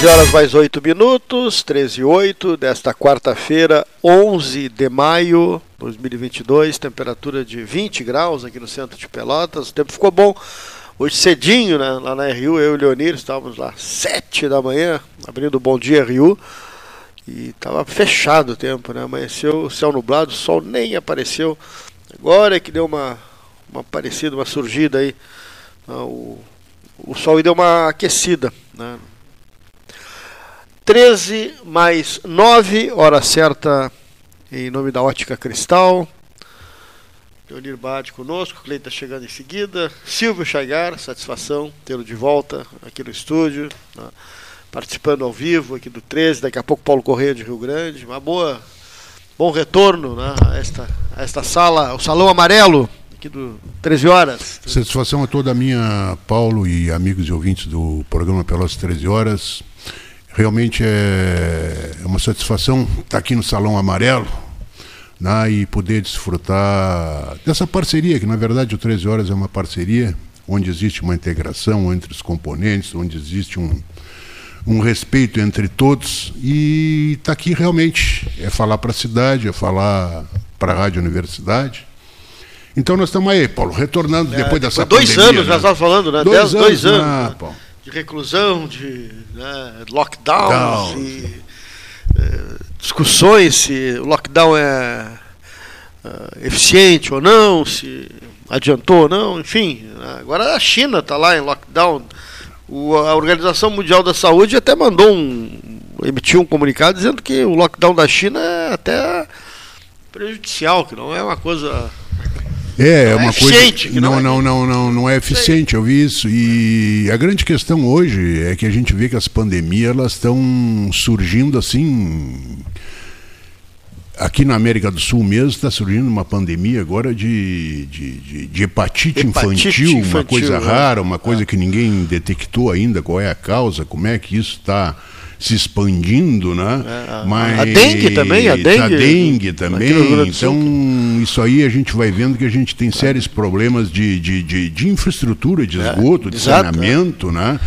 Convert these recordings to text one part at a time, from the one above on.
13 horas mais 8 minutos, 13 e 8 desta quarta-feira, 11 de maio de 2022, temperatura de 20 graus aqui no centro de Pelotas. O tempo ficou bom. Hoje cedinho, né, lá na RU, eu e o Leonir estávamos lá 7 da manhã, abrindo o Bom Dia RU. E estava fechado o tempo, né? Amanheceu, céu nublado, o sol nem apareceu. Agora é que deu uma, uma aparecida, uma surgida aí. Ah, o, o sol deu uma aquecida, né? 13 mais 9, hora certa, em nome da Ótica Cristal. Leonir Bade conosco, Cleita tá chegando em seguida. Silvio Chagar, satisfação tê-lo de volta aqui no estúdio, né? participando ao vivo aqui do 13. Daqui a pouco Paulo Correia de Rio Grande. Uma boa, bom retorno né? a, esta, a esta sala, o Salão Amarelo, aqui do 13 Horas. Satisfação a toda minha, Paulo e amigos e ouvintes do programa Pelas 13 Horas. Realmente é uma satisfação estar aqui no Salão Amarelo né, e poder desfrutar dessa parceria, que na verdade o 13 Horas é uma parceria onde existe uma integração entre os componentes, onde existe um, um respeito entre todos e está aqui realmente é falar para a cidade, é falar para a Rádio Universidade. Então nós estamos aí, Paulo, retornando é, depois dessa dois pandemia. Dois anos, né? já estava falando, né? Dois Dez, anos, dois anos. Ah, né? De reclusão, de né, lockdowns, e, é, discussões se o lockdown é uh, eficiente ou não, se adiantou ou não, enfim. Agora a China está lá em lockdown. O, a Organização Mundial da Saúde até mandou um. emitiu um comunicado dizendo que o lockdown da China é até prejudicial, que não é uma coisa. É, é uma é coisa. Não, não, não, não, não, não é eficiente, eu vi isso. E a grande questão hoje é que a gente vê que as pandemias elas estão surgindo assim aqui na América do Sul mesmo está surgindo uma pandemia agora de, de, de, hepatite, infantil, uma coisa né? rara, uma coisa é. que ninguém detectou ainda qual é a causa, como é que isso está se expandindo, né? É, Mas a dengue também, a dengue, a dengue também. Então isso aí a gente vai vendo que a gente tem sérios problemas de, de, de, de infraestrutura, de é, esgoto, é, de exato, saneamento, né?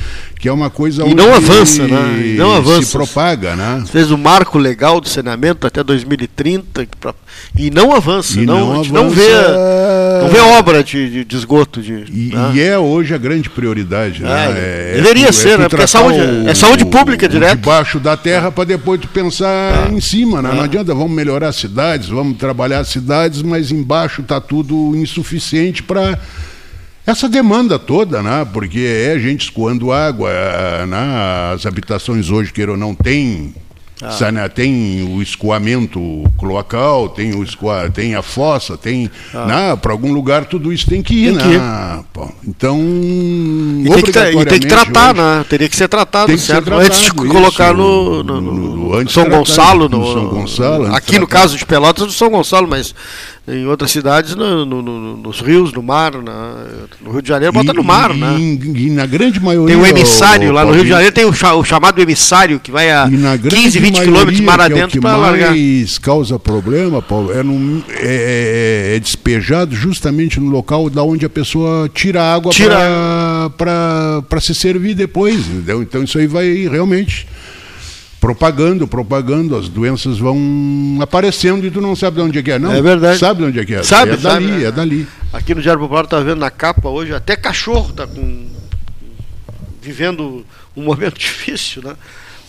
Que é uma coisa e não avança, né? E não avança. se propaga, né? Fez o marco legal do saneamento até 2030 pra, e não avança, e não, não, avança, não vê não vê obra de, de esgoto de, e, né? e, é hoje a grande prioridade, né? É, é, deveria é, ser, né? Porque é saúde, o, é saúde pública o, direto. Debaixo da terra para depois tu pensar é. em cima, né? Não é. adianta vamos melhorar as cidades, vamos trabalhar as cidades, mas embaixo está tudo insuficiente para essa demanda toda, né? porque é gente escoando água, né? as habitações hoje, queira ou não, tem, ah. tem o escoamento cloacal, tem, o escoa, tem a fossa, tem. Ah. Né? Para algum lugar tudo isso tem que ir. Tem que né? Então. E tem, que, e tem que tratar, hoje, né? Teria que ser tratado, que? Ser tratado, antes de isso, colocar no, no, no, no São Gonçalo. No, São Gonçalo aqui no caso de Pelotas, no São Gonçalo, mas em outras cidades, no, no, no, nos rios, no mar, na, no Rio de Janeiro, bota no mar, né? E, na grande maioria. Tem o emissário, o, lá no Rio de Janeiro tem o, o, chamado emissário, que vai a 15, 20 quilômetros mar é adentro para largar. O que mais causa problema, Paulo, é, num, é, é, é, despejado justamente no local da onde a pessoa tira água tira... para se servir depois, entendeu? Então isso aí vai realmente propagando, propagando, as doenças vão aparecendo e tu não sabe de onde é que é, não? É verdade. Sabe de onde é que é? Sabe, é sabe, dali, é dali. Aqui no Diário Popular tá vendo na capa hoje, até cachorro tá com vivendo um momento difícil, né?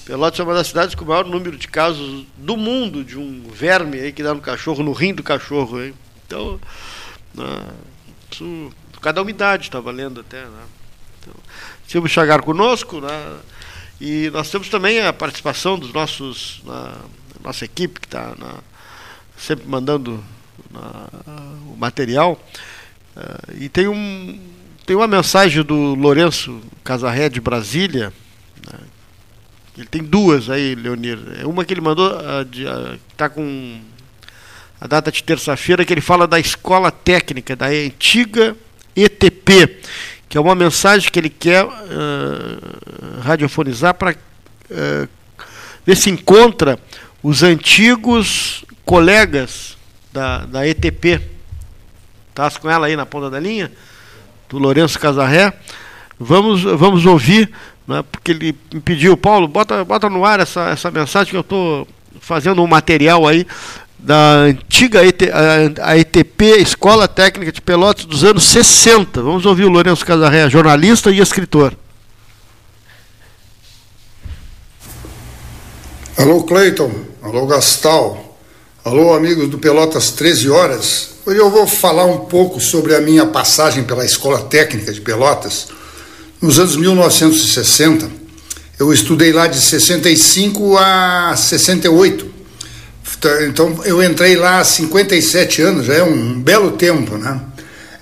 Pelotas é uma das cidades com o maior número de casos do mundo de um verme aí que dá no cachorro, no rim do cachorro. Hein? Então, né, isso, cada umidade está valendo até. Né? Então, Silvio Chagar conosco, né? E nós temos também a participação dos nossos, na, nossa equipe que está sempre mandando na, o material. Uh, e tem, um, tem uma mensagem do Lourenço Casarré de Brasília. Né? Ele tem duas aí, Leonir. É uma que ele mandou, está com a data de terça-feira, que ele fala da escola técnica, da antiga ETP que é uma mensagem que ele quer uh, radiofonizar para uh, ver se encontra os antigos colegas da, da ETP. Estás com ela aí na ponta da linha? Do Lourenço Casarré. Vamos, vamos ouvir né, porque ele me pediu, Paulo, bota, bota no ar essa, essa mensagem que eu estou fazendo um material aí da antiga a ETP, Escola Técnica de Pelotas dos anos 60. Vamos ouvir o Lourenço Casarré, jornalista e escritor. Alô Cleiton, alô Gastal, alô amigos do Pelotas 13 Horas. Hoje eu vou falar um pouco sobre a minha passagem pela Escola Técnica de Pelotas nos anos 1960. Eu estudei lá de 65 a 68. Então eu entrei lá há 57 anos, já é um belo tempo, né?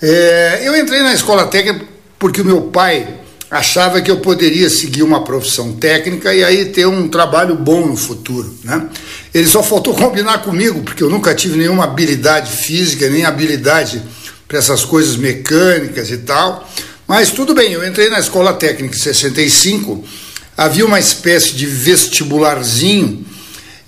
É, eu entrei na escola técnica porque o meu pai achava que eu poderia seguir uma profissão técnica e aí ter um trabalho bom no futuro, né? Ele só faltou combinar comigo porque eu nunca tive nenhuma habilidade física nem habilidade para essas coisas mecânicas e tal. Mas tudo bem, eu entrei na escola técnica em 65, havia uma espécie de vestibularzinho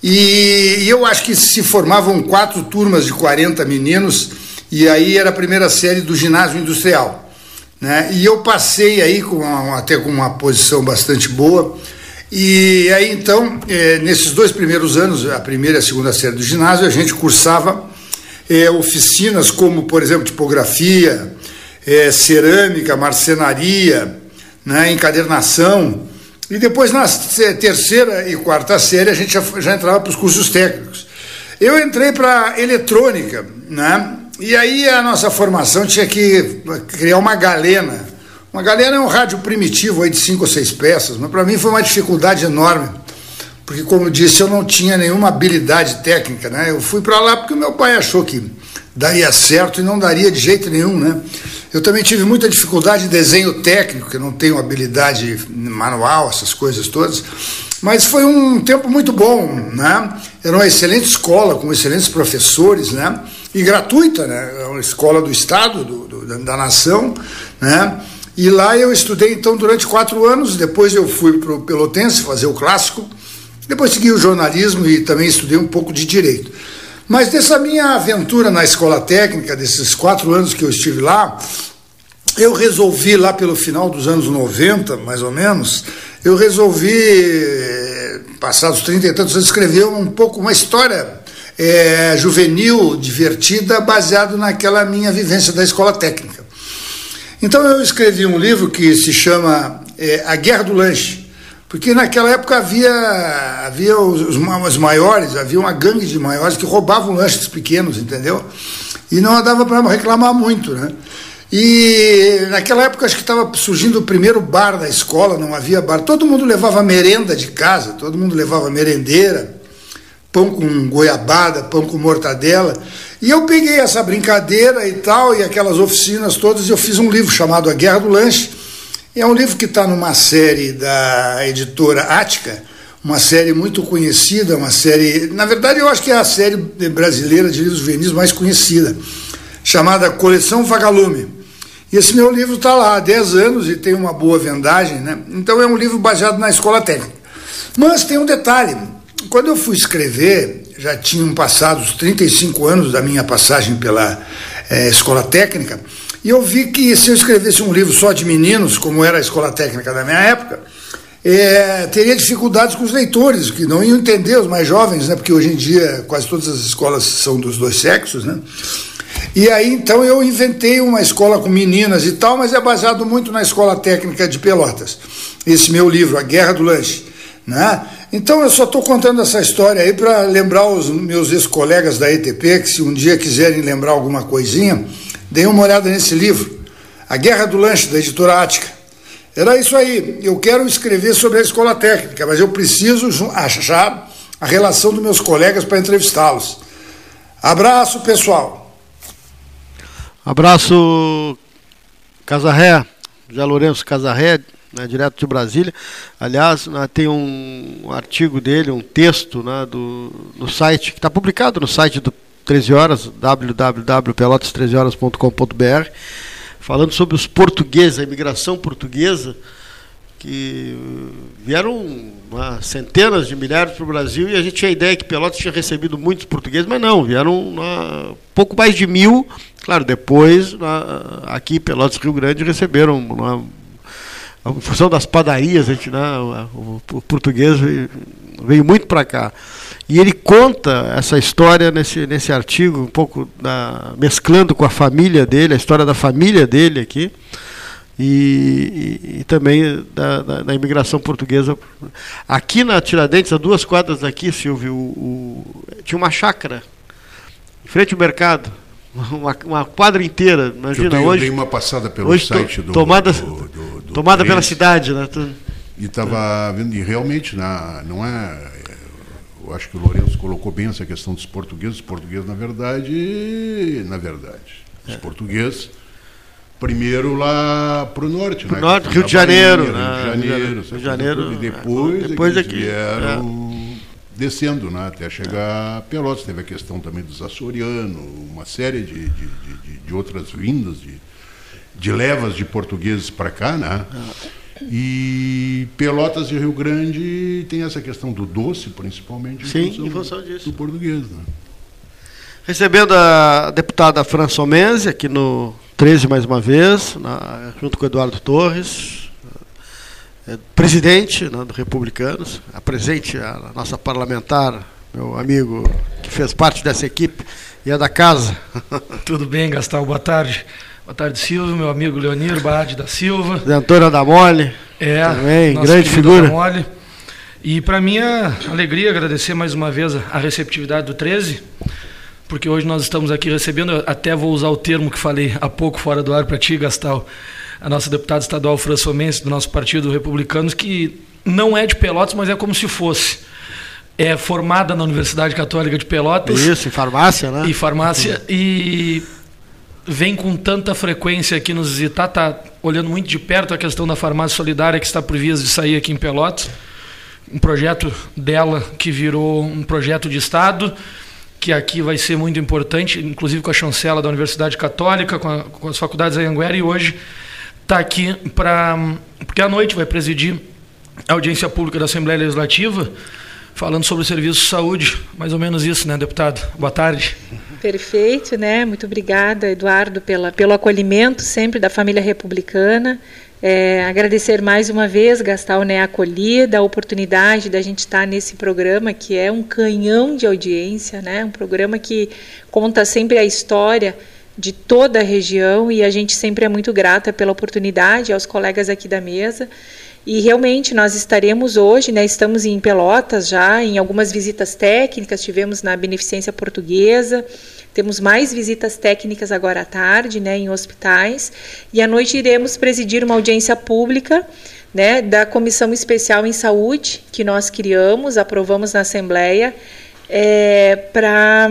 e eu acho que se formavam quatro turmas de 40 meninos, e aí era a primeira série do ginásio industrial. Né? E eu passei aí com uma, até com uma posição bastante boa. E aí então, é, nesses dois primeiros anos, a primeira e a segunda série do ginásio, a gente cursava é, oficinas como, por exemplo, tipografia, é, cerâmica, marcenaria, né, encadernação. E depois, na terceira e quarta série, a gente já, já entrava para os cursos técnicos. Eu entrei para eletrônica, né? E aí a nossa formação tinha que criar uma galena. Uma galena é um rádio primitivo aí de cinco ou seis peças, mas para mim foi uma dificuldade enorme, porque como eu disse, eu não tinha nenhuma habilidade técnica, né? Eu fui para lá porque o meu pai achou que daria certo e não daria de jeito nenhum, né? Eu também tive muita dificuldade em desenho técnico, que não tenho habilidade manual, essas coisas todas. Mas foi um tempo muito bom, né? Era uma excelente escola, com excelentes professores, né? E gratuita, né? É uma escola do Estado, do, do, da nação, né? E lá eu estudei, então, durante quatro anos. Depois eu fui para o Pelotense fazer o clássico. Depois segui o jornalismo e também estudei um pouco de direito. Mas dessa minha aventura na escola técnica, desses quatro anos que eu estive lá, eu resolvi lá pelo final dos anos 90, mais ou menos, eu resolvi, eh, passados 30 e tantos anos, escrever um pouco uma história é, juvenil, divertida, baseado naquela minha vivência da escola técnica. Então eu escrevi um livro que se chama é, A Guerra do Lanche, porque naquela época havia, havia os, os maiores, havia uma gangue de maiores que roubavam lanches pequenos, entendeu? E não dava para reclamar muito, né? E naquela época acho que estava surgindo o primeiro bar da escola, não havia bar. Todo mundo levava merenda de casa, todo mundo levava merendeira, pão com goiabada, pão com mortadela. E eu peguei essa brincadeira e tal, e aquelas oficinas todas, e eu fiz um livro chamado A Guerra do Lanche é um livro que está numa série da editora Ática, uma série muito conhecida, uma série. Na verdade, eu acho que é a série brasileira de livros juvenis mais conhecida, chamada Coleção Vagalume. E esse meu livro está lá há 10 anos e tem uma boa vendagem, né? Então é um livro baseado na escola técnica. Mas tem um detalhe: quando eu fui escrever, já tinham passado os 35 anos da minha passagem pela é, escola técnica. E eu vi que se eu escrevesse um livro só de meninos, como era a escola técnica da minha época, é, teria dificuldades com os leitores, que não iam entender os mais jovens, né? Porque hoje em dia quase todas as escolas são dos dois sexos, né? E aí então eu inventei uma escola com meninas e tal, mas é baseado muito na escola técnica de Pelotas. Esse meu livro, A Guerra do Lanche, né? Então eu só estou contando essa história aí para lembrar os meus ex-colegas da ETP que se um dia quiserem lembrar alguma coisinha, Dei uma olhada nesse livro, A Guerra do Lanche, da editora Ática. Era isso aí. Eu quero escrever sobre a escola técnica, mas eu preciso achar a relação dos meus colegas para entrevistá-los. Abraço, pessoal. Abraço, Casarré, José Lourenço Casarré, né, direto de Brasília. Aliás, né, tem um artigo dele, um texto né, do, no site, que está publicado no site do 13 horas, www.pelotas13horas.com.br, falando sobre os portugueses, a imigração portuguesa, que vieram centenas de milhares para o Brasil e a gente tinha a ideia que Pelotas tinha recebido muitos portugueses, mas não, vieram uma, pouco mais de mil. Claro, depois, aqui Pelotas Rio Grande receberam uma, em função das padarias, a gente, né, o, o português veio, veio muito para cá. E ele conta essa história nesse, nesse artigo, um pouco da, mesclando com a família dele, a história da família dele aqui, e, e, e também da, da, da, imigração portuguesa. Aqui na Tiradentes, a duas quadras daqui, Silvio, o, o, tinha uma chácara, em frente ao mercado, uma, uma quadra inteira. Imagina, eu dei, hoje. Eu dei uma passada pelo hoje, site do. Tomada, do, do, do tomada pela cidade, né? E estava vendo, e realmente, na, não é eu acho que o Lourenço colocou bem essa questão dos portugueses. Os portugueses, na verdade, na verdade, os é. portugueses, primeiro lá para o norte, pro né? Norte, Rio de Janeiro, Bahia, né? Rio de Janeiro, Rio de Janeiro, e depois, é, depois aqui, vieram é. descendo, né? Até chegar a Pelotas. Teve a questão também dos açorianos, uma série de, de, de, de outras vindas de, de levas de portugueses para cá, né? É. E Pelotas e Rio Grande tem essa questão do doce, principalmente, Sim, em função, em função disso. do português. Né? Recebendo a deputada Fran Somenzi aqui no 13 mais uma vez, na, junto com o Eduardo Torres, é, presidente né, do Republicanos, a presente a nossa parlamentar, meu amigo que fez parte dessa equipe e é da casa. Tudo bem, Gastal, boa tarde. Boa tarde, Silvio, meu amigo Leonir Bade da Silva. Zé Antônio Adamoli. É, também, grande figura. Adamoli. E para mim é alegria agradecer mais uma vez a receptividade do 13, porque hoje nós estamos aqui recebendo, até vou usar o termo que falei há pouco fora do ar para ti, Gastal, a nossa deputada estadual Françomense, do nosso Partido Republicanos, que não é de Pelotas, mas é como se fosse é formada na Universidade Católica de Pelotas. Isso, em farmácia, né? E farmácia. E vem com tanta frequência aqui nos visitar, está olhando muito de perto a questão da farmácia solidária que está por vias de sair aqui em Pelotas. Um projeto dela que virou um projeto de Estado, que aqui vai ser muito importante, inclusive com a chancela da Universidade Católica, com, a, com as faculdades Anhanguera, e hoje está aqui para. Porque à noite vai presidir a audiência pública da Assembleia Legislativa, falando sobre o serviço de saúde. Mais ou menos isso, né, deputado? Boa tarde. Perfeito, né? Muito obrigada, Eduardo, pela, pelo acolhimento sempre da família republicana. É, agradecer mais uma vez, Gastal, né, a acolhida, a oportunidade da gente estar nesse programa que é um canhão de audiência, né? Um programa que conta sempre a história de toda a região e a gente sempre é muito grata pela oportunidade aos colegas aqui da mesa. E realmente nós estaremos hoje, né, estamos em Pelotas já, em algumas visitas técnicas, tivemos na Beneficência Portuguesa, temos mais visitas técnicas agora à tarde, né, em hospitais, e à noite iremos presidir uma audiência pública, né, da Comissão Especial em Saúde que nós criamos, aprovamos na Assembleia, é, para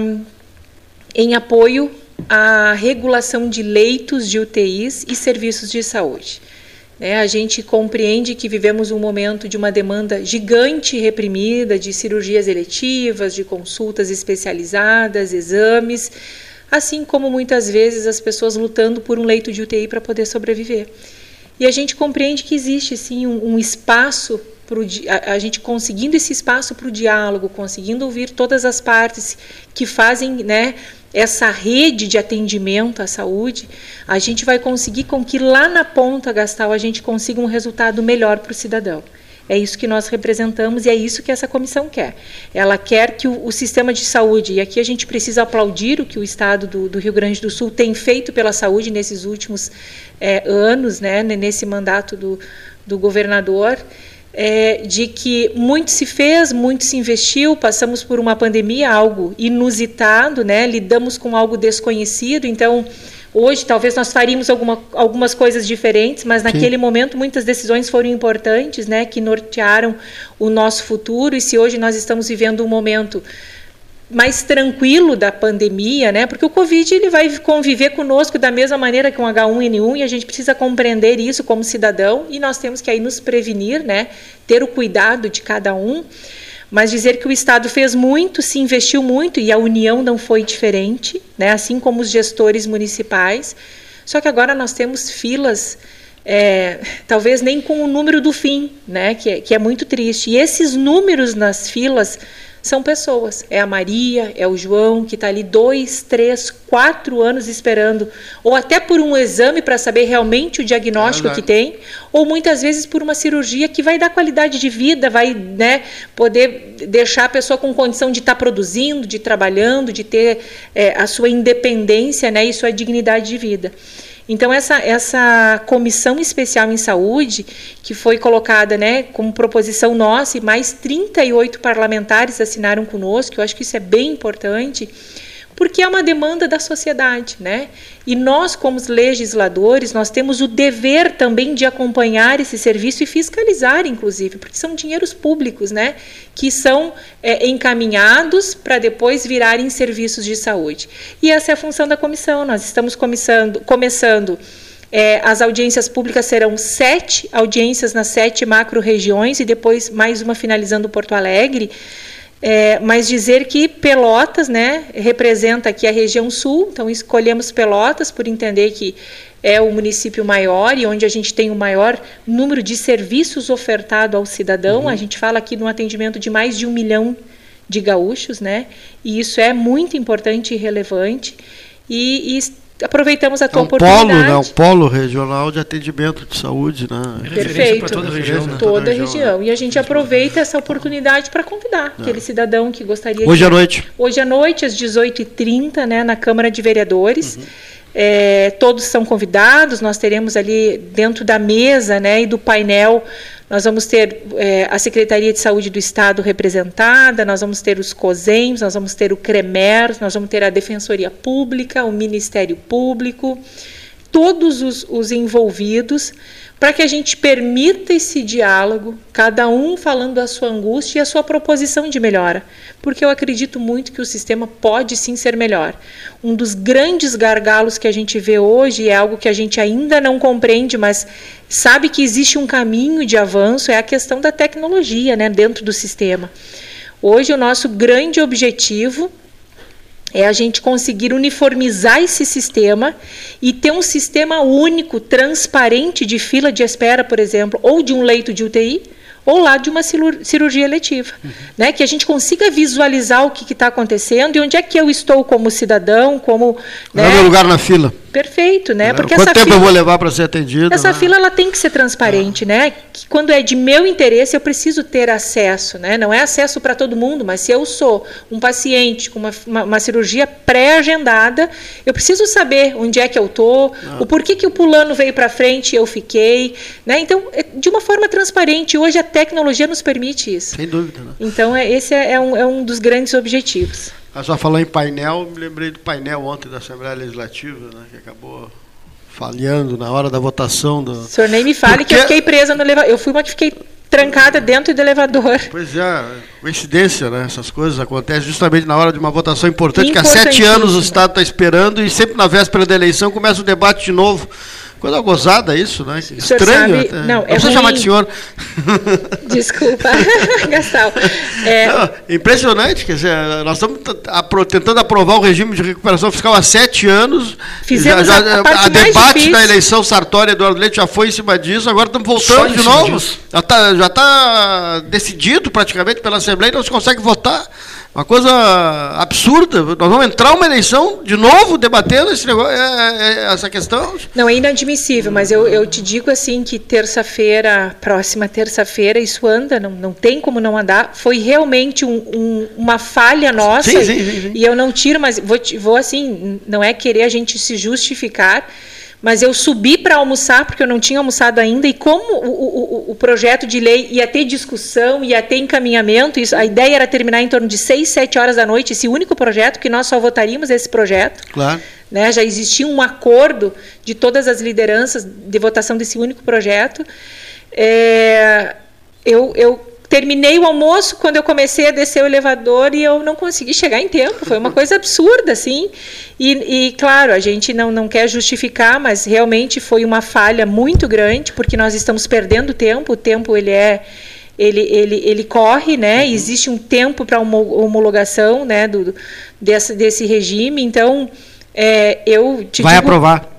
em apoio à regulação de leitos de UTIs e serviços de saúde. É, a gente compreende que vivemos um momento de uma demanda gigante reprimida de cirurgias eletivas, de consultas especializadas, exames, assim como muitas vezes as pessoas lutando por um leito de UTI para poder sobreviver. E a gente compreende que existe sim um, um espaço pro, a, a gente conseguindo esse espaço para o diálogo, conseguindo ouvir todas as partes que fazem, né, essa rede de atendimento à saúde, a gente vai conseguir com que lá na ponta, Gastal, a gente consiga um resultado melhor para o cidadão. É isso que nós representamos e é isso que essa comissão quer. Ela quer que o, o sistema de saúde, e aqui a gente precisa aplaudir o que o Estado do, do Rio Grande do Sul tem feito pela saúde nesses últimos é, anos, né, nesse mandato do, do governador é, de que muito se fez, muito se investiu, passamos por uma pandemia, algo inusitado, né? lidamos com algo desconhecido, então hoje talvez nós faríamos alguma, algumas coisas diferentes, mas naquele Sim. momento muitas decisões foram importantes, né? que nortearam o nosso futuro, e se hoje nós estamos vivendo um momento mais tranquilo da pandemia, né? Porque o Covid ele vai conviver conosco da mesma maneira que um H1N1 e a gente precisa compreender isso como cidadão e nós temos que aí nos prevenir, né? Ter o cuidado de cada um. Mas dizer que o Estado fez muito, se investiu muito e a União não foi diferente, né? Assim como os gestores municipais. Só que agora nós temos filas é, talvez nem com o número do fim, né, que é, que é muito triste. E esses números nas filas são pessoas. É a Maria, é o João, que está ali dois, três, quatro anos esperando, ou até por um exame para saber realmente o diagnóstico é que tem, ou muitas vezes por uma cirurgia que vai dar qualidade de vida, vai né, poder deixar a pessoa com condição de estar tá produzindo, de trabalhando, de ter é, a sua independência né, e sua dignidade de vida. Então, essa, essa comissão especial em saúde, que foi colocada né, como proposição nossa, e mais 38 parlamentares assinaram conosco, eu acho que isso é bem importante, porque é uma demanda da sociedade, né? E nós, como legisladores, nós temos o dever também de acompanhar esse serviço e fiscalizar, inclusive, porque são dinheiros públicos, né? Que são é, encaminhados para depois virarem serviços de saúde. E essa é a função da comissão. Nós estamos começando, começando é, as audiências públicas serão sete audiências nas sete macro-regiões e depois mais uma finalizando Porto Alegre. É, mas dizer que Pelotas né, representa aqui a região sul, então escolhemos Pelotas por entender que é o município maior e onde a gente tem o maior número de serviços ofertado ao cidadão. Uhum. A gente fala aqui no atendimento de mais de um milhão de gaúchos, né? E isso é muito importante e relevante. E, e aproveitamos a tua é um oportunidade. Polo, né? Um polo regional de atendimento de saúde, né? Perfeito. Toda a região, né? Toda a região. Né? E a gente aproveita essa oportunidade para convidar é. aquele cidadão que gostaria Hoje de... à noite. Hoje à noite, às 18h30, né, na Câmara de Vereadores. Uhum. É, todos são convidados, nós teremos ali dentro da mesa né, e do painel nós vamos ter é, a Secretaria de Saúde do Estado representada, nós vamos ter os COSEMs, nós vamos ter o CREMER, nós vamos ter a Defensoria Pública, o Ministério Público, todos os, os envolvidos para que a gente permita esse diálogo, cada um falando a sua angústia e a sua proposição de melhora, porque eu acredito muito que o sistema pode sim ser melhor. Um dos grandes gargalos que a gente vê hoje é algo que a gente ainda não compreende, mas sabe que existe um caminho de avanço, é a questão da tecnologia né, dentro do sistema. Hoje, o nosso grande objetivo é a gente conseguir uniformizar esse sistema e ter um sistema único, transparente de fila de espera, por exemplo, ou de um leito de UTI, ou lá de uma cirurgia letiva, uhum. né? Que a gente consiga visualizar o que está acontecendo e onde é que eu estou como cidadão, como né? é meu lugar na fila. Perfeito, né? É. Porque Quanto tempo fila, eu vou levar para ser atendido? Essa né? fila ela tem que ser transparente, né? Que quando é de meu interesse eu preciso ter acesso, né? Não é acesso para todo mundo, mas se eu sou um paciente com uma, uma, uma cirurgia pré-agendada, eu preciso saber onde é que eu tô, ah. o porquê que o pulano veio para frente e eu fiquei, né? Então, é de uma forma transparente. Hoje a tecnologia nos permite isso. Sem dúvida. Né? Então, é, esse é, é, um, é um dos grandes objetivos. A senhora falou em painel, me lembrei do painel ontem da Assembleia Legislativa, né, que acabou falhando na hora da votação. Do... O senhor nem me fale Porque... que eu fiquei presa no elevador. Eu fui uma que fiquei trancada dentro do elevador. Pois é, coincidência, né? Essas coisas acontecem justamente na hora de uma votação importante, que há sete anos o Estado está esperando e sempre na véspera da eleição começa o debate de novo. Coisa gozada isso, né? Estranho. Sabe, não, é precisa chamar de senhor. Desculpa, Gastal. É... Não, impressionante, quer dizer, nós estamos tentando aprovar o regime de recuperação fiscal há sete anos. Fizemos já, já, a, a debate da eleição Sartori Eduardo Leite já foi em cima disso, agora estamos voltando de novo. Já está já tá decidido praticamente pela Assembleia e não se consegue votar. Uma coisa absurda. Nós vamos entrar uma eleição de novo debatendo esse negócio, é, é, é, essa questão. Não, é inadmissível, mas eu, eu te digo assim que terça-feira, próxima terça-feira, isso anda, não, não tem como não andar. Foi realmente um, um, uma falha nossa. Sim, sim, sim, sim, E eu não tiro, mas vou, vou assim, não é querer a gente se justificar mas eu subi para almoçar, porque eu não tinha almoçado ainda, e como o, o, o, projeto de lei ia ter discussão, ia ter encaminhamento, isso, a ideia era terminar em torno de 6, 7 horas da noite, esse único projeto, que nós só votaríamos esse projeto. Claro. Né, já existia um acordo de todas as lideranças de votação desse único projeto. É, eu, eu terminei o almoço quando eu comecei a descer o elevador e eu não consegui chegar em tempo. Foi uma coisa absurda, assim. E, e, claro, a gente não, não quer justificar, mas realmente foi uma falha muito grande, porque nós estamos perdendo tempo. O tempo ele é ele, ele, ele corre, né? Uhum. Existe um tempo para homologação, né? Do, desse, desse regime. Então, é, eu te vai digo, aprovar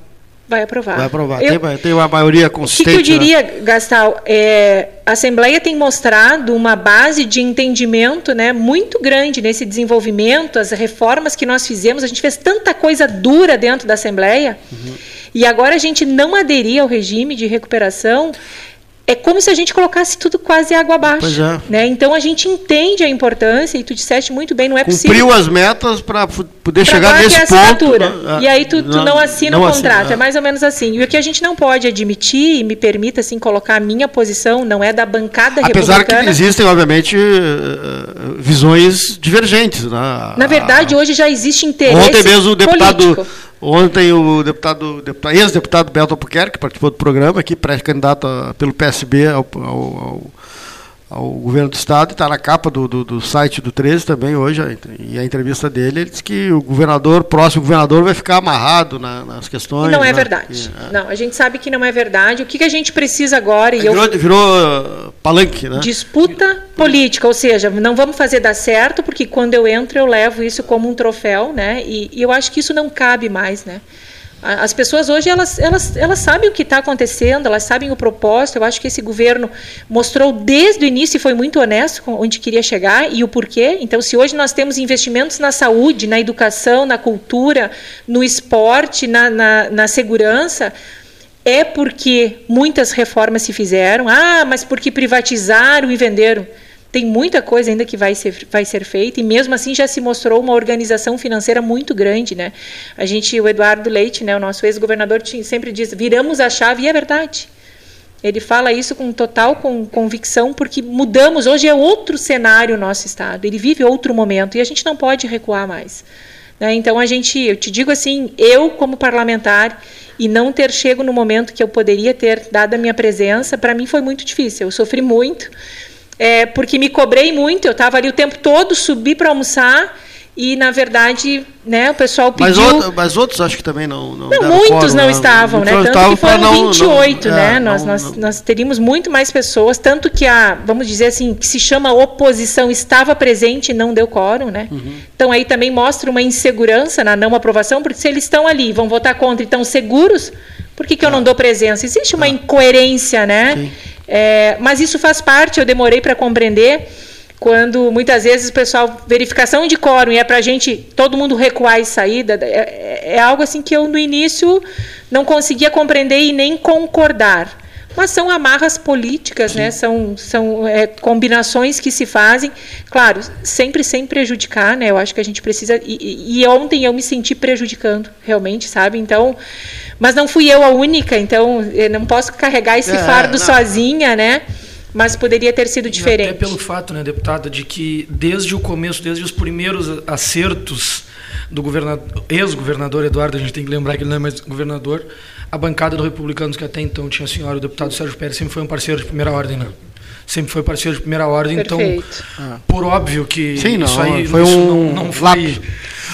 vai aprovar. Vai aprovar. Eu, tem, tem, uma maioria consistente. O que, que, eu né? diria, né? Gastal? É, a Assembleia tem mostrado uma base de entendimento né, muito grande nesse desenvolvimento, as reformas que nós fizemos. A gente fez tanta coisa dura dentro da Assembleia. Uhum. E agora a gente não aderir ao regime de recuperação é como se a gente colocasse tudo quase água abaixo. É. Né? Então a gente entende a importância, e tu disseste muito bem, não é possível. Cumpriu as metas para poder pra chegar nesse é ponto. Né? E aí tu, tu não, não assina não o contrato. Assina. É mais ou menos assim. E o que a gente não pode admitir, e me permita assim colocar a minha posição, não é da bancada Apesar republicana. que existem, obviamente, eh, visões divergentes. Né? Na verdade, hoje já existe interesse Ontem mesmo o deputado. Político Ontem o deputado, deputado ex-deputado Beto Albuquerque participou do programa aqui, pré-candidato pelo PSB ao, ao, ao ao governo do estado, está na capa do, do, do, site do 13 também hoje, e a entrevista dele, ele disse que o governador, o próximo governador, vai ficar amarrado na, nas questões. E não é né? verdade. é. Não, a gente sabe que não é verdade. O que, que a gente precisa agora? E virou, eu... virou uh, palanque, né? Disputa política, ou seja, não vamos fazer dar certo, porque quando eu entro eu levo isso como um troféu, né? E, e eu acho que isso não cabe mais, né? As pessoas hoje elas, elas, elas sabem o que está acontecendo, elas sabem o propósito. Eu acho que esse governo mostrou desde o início e foi muito honesto com onde queria chegar e o porquê. Então, se hoje nós temos investimentos na saúde, na educação, na cultura, no esporte, na, na, na segurança, é porque muitas reformas se fizeram. Ah, mas porque privatizaram e venderam tem muita coisa ainda que vai ser, vai ser feita, e mesmo assim já se mostrou uma organização financeira muito grande. Né? A gente, o Eduardo Leite, né, o nosso ex-governador, sempre diz: viramos a chave, e é verdade. Ele fala isso com total com, convicção, porque mudamos. Hoje é outro cenário o nosso Estado, ele vive outro momento, e a gente não pode recuar mais. Né? Então, a gente, eu te digo assim, eu, como parlamentar, e não ter chego no momento que eu poderia ter dado a minha presença, para mim foi muito difícil. Eu sofri muito é, porque me cobrei muito, eu estava ali o tempo todo, subi para almoçar e, na verdade, né, o pessoal pediu... Mas, outro, mas outros acho que também não... Não, não muitos não, não estavam, né? Tanto que foram não, 28, não, né? É, nós, nós, nós teríamos muito mais pessoas, tanto que a, vamos dizer assim, que se chama oposição estava presente e não deu quórum, né? Uhum. Então aí também mostra uma insegurança na não aprovação, porque se eles estão ali, vão votar contra e estão seguros, por que, que eu não dou presença? Existe uma incoerência, né? É, mas isso faz parte, eu demorei para compreender, quando muitas vezes o pessoal, verificação de quórum, e é para a gente, todo mundo recuar e sair, é, é algo assim que eu no início não conseguia compreender e nem concordar. Mas são amarras políticas, né? são, são é, combinações que se fazem, claro, sempre sem prejudicar, né? Eu acho que a gente precisa. E, e ontem eu me senti prejudicando, realmente, sabe? Então, mas não fui eu a única, então eu não posso carregar esse é, fardo não. sozinha, né? Mas poderia ter sido diferente. Até pelo fato, né, deputada, de que desde o começo, desde os primeiros acertos do ex-governador Eduardo, a gente tem que lembrar que ele não é mais governador, a bancada do Republicanos, que até então tinha a senhora, o deputado Sérgio Pérez, sempre foi um parceiro de primeira ordem, né? Sempre foi parceiro de primeira ordem, então, Perfeito. então, por óbvio que Sim, não, isso aí foi isso um não, não foi,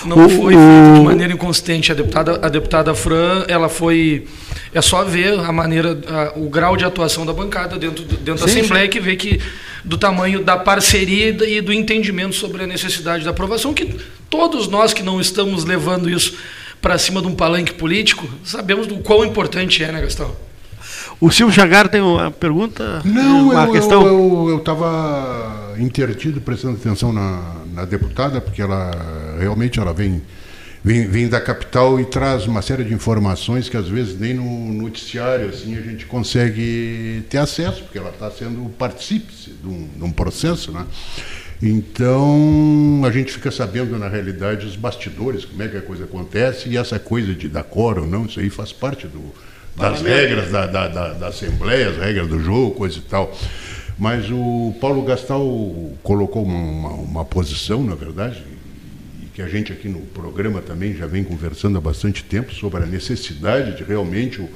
não foi feito de maneira inconsistente. A deputada, a deputada Fran, ela foi. É só ver a maneira, a, o grau de atuação da bancada dentro, dentro sim, da Assembleia, sim. que vê que do tamanho da parceria e do entendimento sobre a necessidade da aprovação, que todos nós que não estamos levando isso para cima de um palanque político, sabemos do quão importante é, né, Gastão? O Silvio Chagar tem uma pergunta? Não, uma eu, questão? eu estava intertido prestando atenção na, na, deputada, porque ela realmente ela vem, vem, vem da capital e traz uma série de informações que às vezes nem no noticiário assim, a gente consegue ter acesso, porque ela está sendo partícipe de um, de um processo, né? Então, a gente fica sabendo, na realidade, os bastidores, como é que a coisa acontece, e essa coisa de dar coro ou não, isso aí faz parte do, das regras da, da, da, da, Assembleia, as regras do jogo, coisa e tal. Mas o Paulo Gastal colocou uma, uma, uma posição, na verdade, que a gente aqui no programa também já vem conversando há bastante tempo sobre a necessidade de realmente o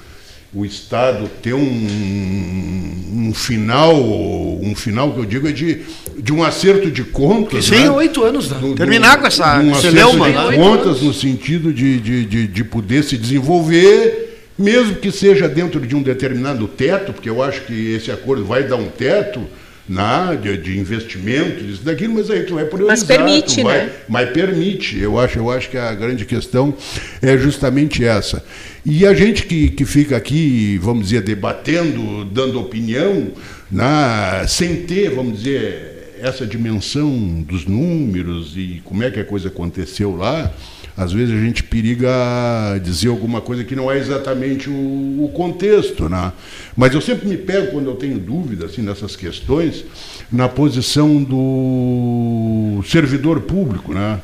o Estado ter um, um, final, um final que eu digo é de, de um acerto de contas. Sim, né? oito anos, né? Do, Terminar com essa um acerto de né? contas no sentido de, de, de, de poder se desenvolver, mesmo que seja dentro de um determinado teto, porque eu acho que esse acordo vai dar um teto, na, de, de investimento, isso daquilo, mas aí tu vai priorizar. Mas permite, vai, né? Mas permite. Eu acho, eu acho que a grande questão é justamente essa. E a gente que, que fica aqui, vamos dizer, debatendo, dando opinião, na, sem ter, vamos dizer, essa dimensão dos números e como é que a coisa aconteceu lá, às vezes a gente periga dizer alguma coisa que não é exatamente o, o, contexto. Né? Mas eu sempre me pego, quando eu tenho dúvida assim, nessas questões, na posição do servidor público. Né?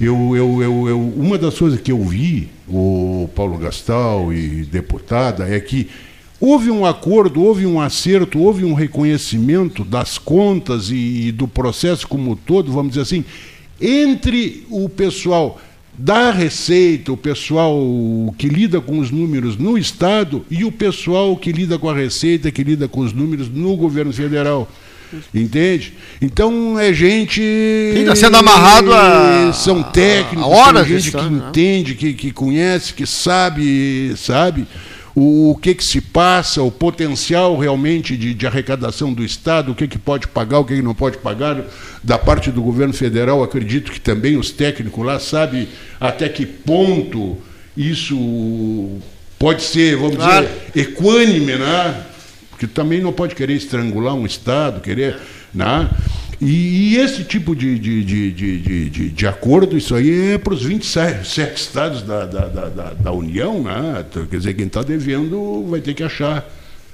Eu, eu, eu, eu, uma das coisas que eu vi, o Paulo Gastal e deputada, é que houve um acordo, houve um acerto, houve um reconhecimento das contas e, e do processo como todo, vamos dizer assim, entre o pessoal da Receita, o pessoal que lida com os números no Estado e o pessoal que lida com a Receita, que lida com os números no governo federal. Entende? Então é gente. Está sendo amarrado a. São técnicos, a horas gente que né? entende, que, que conhece, que sabe, sabe o, o que, que se passa, o potencial realmente de, de arrecadação do Estado, o que, que pode pagar, o que, que não pode pagar. Da parte do governo federal, acredito que também os técnicos lá sabem até que ponto isso pode ser, vamos claro. dizer, equânime, né? Porque também não pode querer estrangular um Estado, querer. Né? E, e esse tipo de, de, de, de, de, acordo, isso aí é para os 27 estados da, da, da, da União, né? Quer dizer, quem está devendo vai ter que achar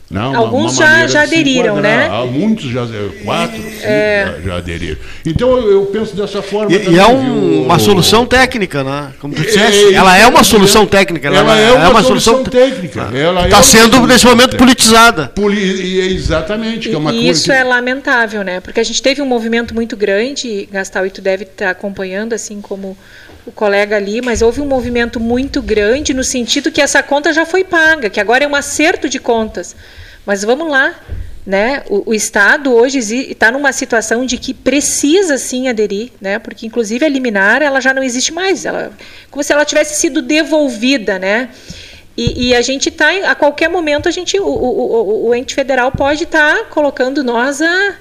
não, Alguns uma, uma já, já aderiram, né? Há muitos já, quatro, é... já, já, aderiram. Então eu, eu, penso dessa forma. E, também, e é um, uma solução técnica, né? Como tu disseste, é, ela é uma solução técnica. Ela, ela é, uma, é uma solução, solução técnica. Ah, está é sendo, nesse momento, técnica. politizada. Poli exatamente. Que é uma e isso que... é lamentável, né? Porque a gente teve um movimento muito grande, Gastal, e tu deve estar acompanhando, assim como o colega ali, mas houve um movimento muito grande no sentido que essa conta já foi paga, que agora é um acerto de contas. Mas vamos lá, né? O, o Estado hoje está numa situação de que precisa sim aderir, né? Porque inclusive a liminar ela já não existe mais, ela como se ela tivesse sido devolvida, né? E, e a gente está a qualquer momento a gente o, o, o ente federal pode estar tá colocando nós a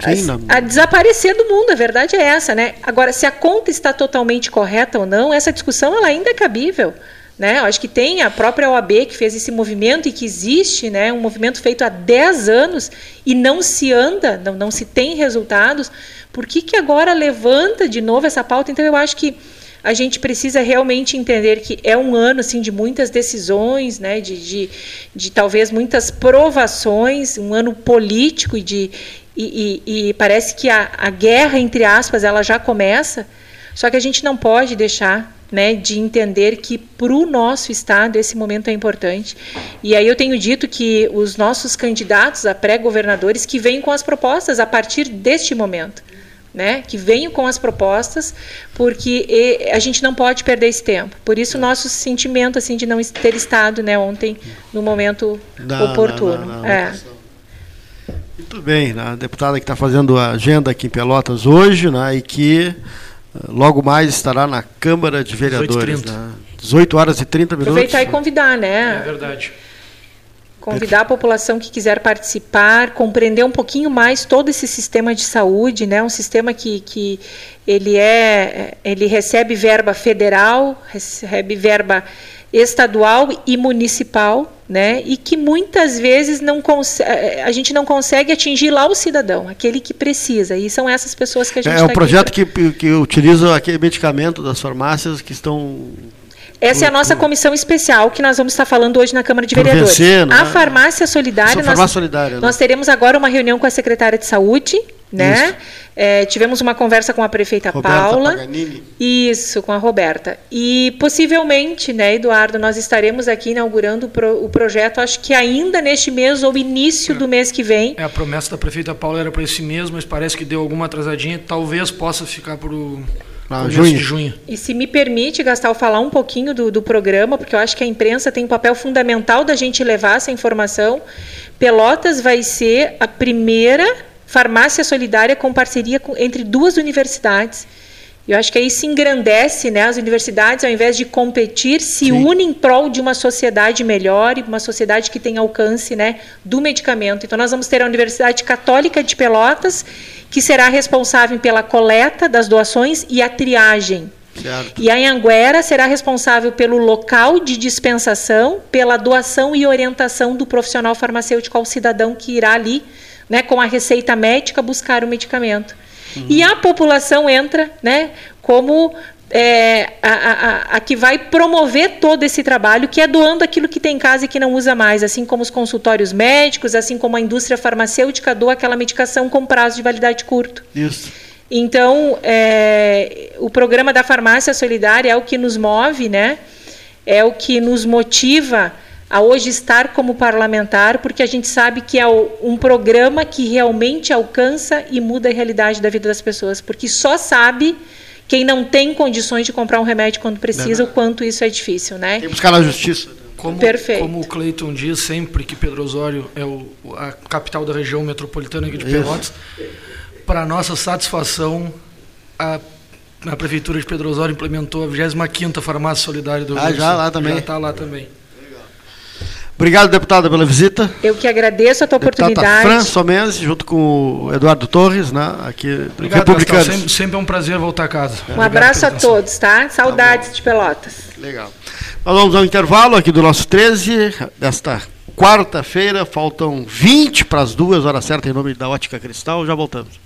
Sim, a, a, desaparecer do mundo, a verdade é essa, né? Agora, se a conta está totalmente correta ou não, essa discussão ela ainda é cabível. Né? Eu acho que tem a própria OAB que fez esse movimento e que existe, né? um movimento feito há 10 anos e não se anda, não, não se tem resultados. Por que, que agora levanta de novo essa pauta? Então, eu acho que a gente precisa realmente entender que é um ano assim, de muitas decisões, né? de, de, de talvez muitas provações, um ano político e de, e, e, e parece que a, a, guerra, entre aspas, ela já começa, só que a gente não pode deixar né, de entender que para o nosso Estado esse momento é importante. E aí eu tenho dito que os nossos candidatos a pré-governadores que venham com as propostas a partir deste momento. Né, que venham com as propostas, porque a gente não pode perder esse tempo. Por isso, nosso sentimento assim de não ter estado né, ontem no momento não, oportuno. Não, não, é. Muito bem, né? a deputada que está fazendo a agenda aqui em Pelotas hoje, né? e que eh, logo mais estará na Câmara de Vereadores. 18, né? 18 horas e 30 minutos. Aproveitar e convidar, né? É verdade. Convidar a população que quiser participar, compreender um pouquinho mais todo esse sistema de saúde, né? Um sistema que, que ele é, ele recebe verba federal, recebe verba estadual e municipal, né? E que muitas vezes não eh, a gente não consegue atingir lá o cidadão, aquele que precisa. E são essas pessoas que a gente É, é um tá projeto que, que utiliza aquele medicamento das farmácias que estão essa é a nossa comissão especial que nós vamos estar falando hoje na Câmara de Vereadores. Vencer, a Farmácia Solidária, nós, farmácia solidária, né? nós teremos agora uma reunião com a secretária de Saúde, né? É, tivemos uma conversa com a prefeita Roberta Paula. Paganini. Isso, com a Roberta. E possivelmente, né, Eduardo, nós estaremos aqui inaugurando o, pro, o projeto, acho que ainda neste mês ou início é. do mês que vem. É, a promessa da prefeita Paula era para esse mês, mas parece que deu alguma atrasadinha. Talvez possa ficar para o ah, junho. de junho. E se me permite, Gastal, falar um pouquinho do, do programa, porque eu acho que a imprensa tem um papel fundamental da gente levar essa informação. Pelotas vai ser a primeira farmácia solidária com parceria com, entre duas universidades. Eu acho que aí se engrandece, né? As universidades, ao invés de competir, se Sim. unem em prol de uma sociedade melhor e uma sociedade que tem alcance, né, do medicamento. Então nós vamos ter a Universidade Católica de Pelotas, que será responsável pela coleta das doações e a triagem. Certo. E a Anguera será responsável pelo local de dispensação, pela doação e orientação do profissional farmacêutico ao cidadão que irá ali, né, com a receita médica, buscar o medicamento. Uhum. E a população entra né, como é, a, a, a, que vai promover todo esse trabalho, que é doando aquilo que tem em casa e que não usa mais, assim como os consultórios médicos, assim como a indústria farmacêutica doa aquela medicação com prazo de validade curto. Isso. Então, é, o programa da farmácia solidária é o que nos move, né? É o que nos motiva a hoje estar como parlamentar, porque a gente sabe que é um programa que realmente alcança e muda a realidade da vida das pessoas, porque só sabe quem não tem condições de comprar um remédio quando precisa, o quanto isso é difícil, né? Tem que buscar na justiça. Como, Perfeito. Como o Cleiton diz sempre que Pedro Osório é o, a capital da região metropolitana aqui de Pelotas, para nossa satisfação, a, a Prefeitura de Pedro Osório implementou a 25ª Farmácia Solidária do Rio Ah, já lá também? Já está lá também. Obrigado, deputada, pela visita. Eu que agradeço a tua Deputada oportunidade. Fran Somense, junto com o Eduardo Torres, né, aqui Obrigado, Republicanos. Sempre, sempre, é um prazer voltar a casa. Um Obrigado abraço a todos, tá? Saudades tá de Pelotas. Legal. Nós vamos ao intervalo aqui do nosso 13, desta quarta-feira, faltam 20 para as duas, horas certas, em nome da Ótica Cristal, já voltamos.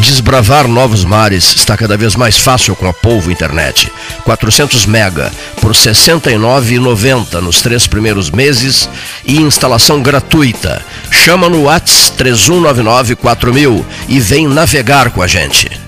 Desbravar novos mares está cada vez mais fácil com a Polvo Internet. 400 mega por R$ 69,90 nos três primeiros meses e instalação gratuita. Chama no Whats 3199 4000 e vem navegar com a gente.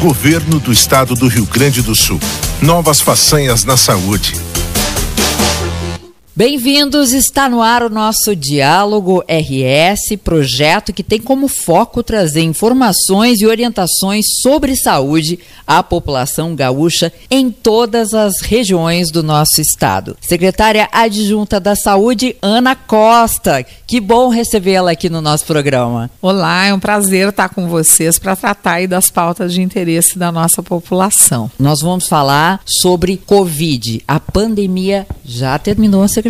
Governo do Estado do Rio Grande do Sul. Novas façanhas na saúde. Bem-vindos, está no ar o nosso Diálogo RS, projeto que tem como foco trazer informações e orientações sobre saúde à população gaúcha em todas as regiões do nosso estado. Secretária Adjunta da Saúde, Ana Costa, que bom recebê-la aqui no nosso programa. Olá, é um prazer estar com vocês para tratar aí das pautas de interesse da nossa população. Nós vamos falar sobre Covid. A pandemia já terminou, secretária?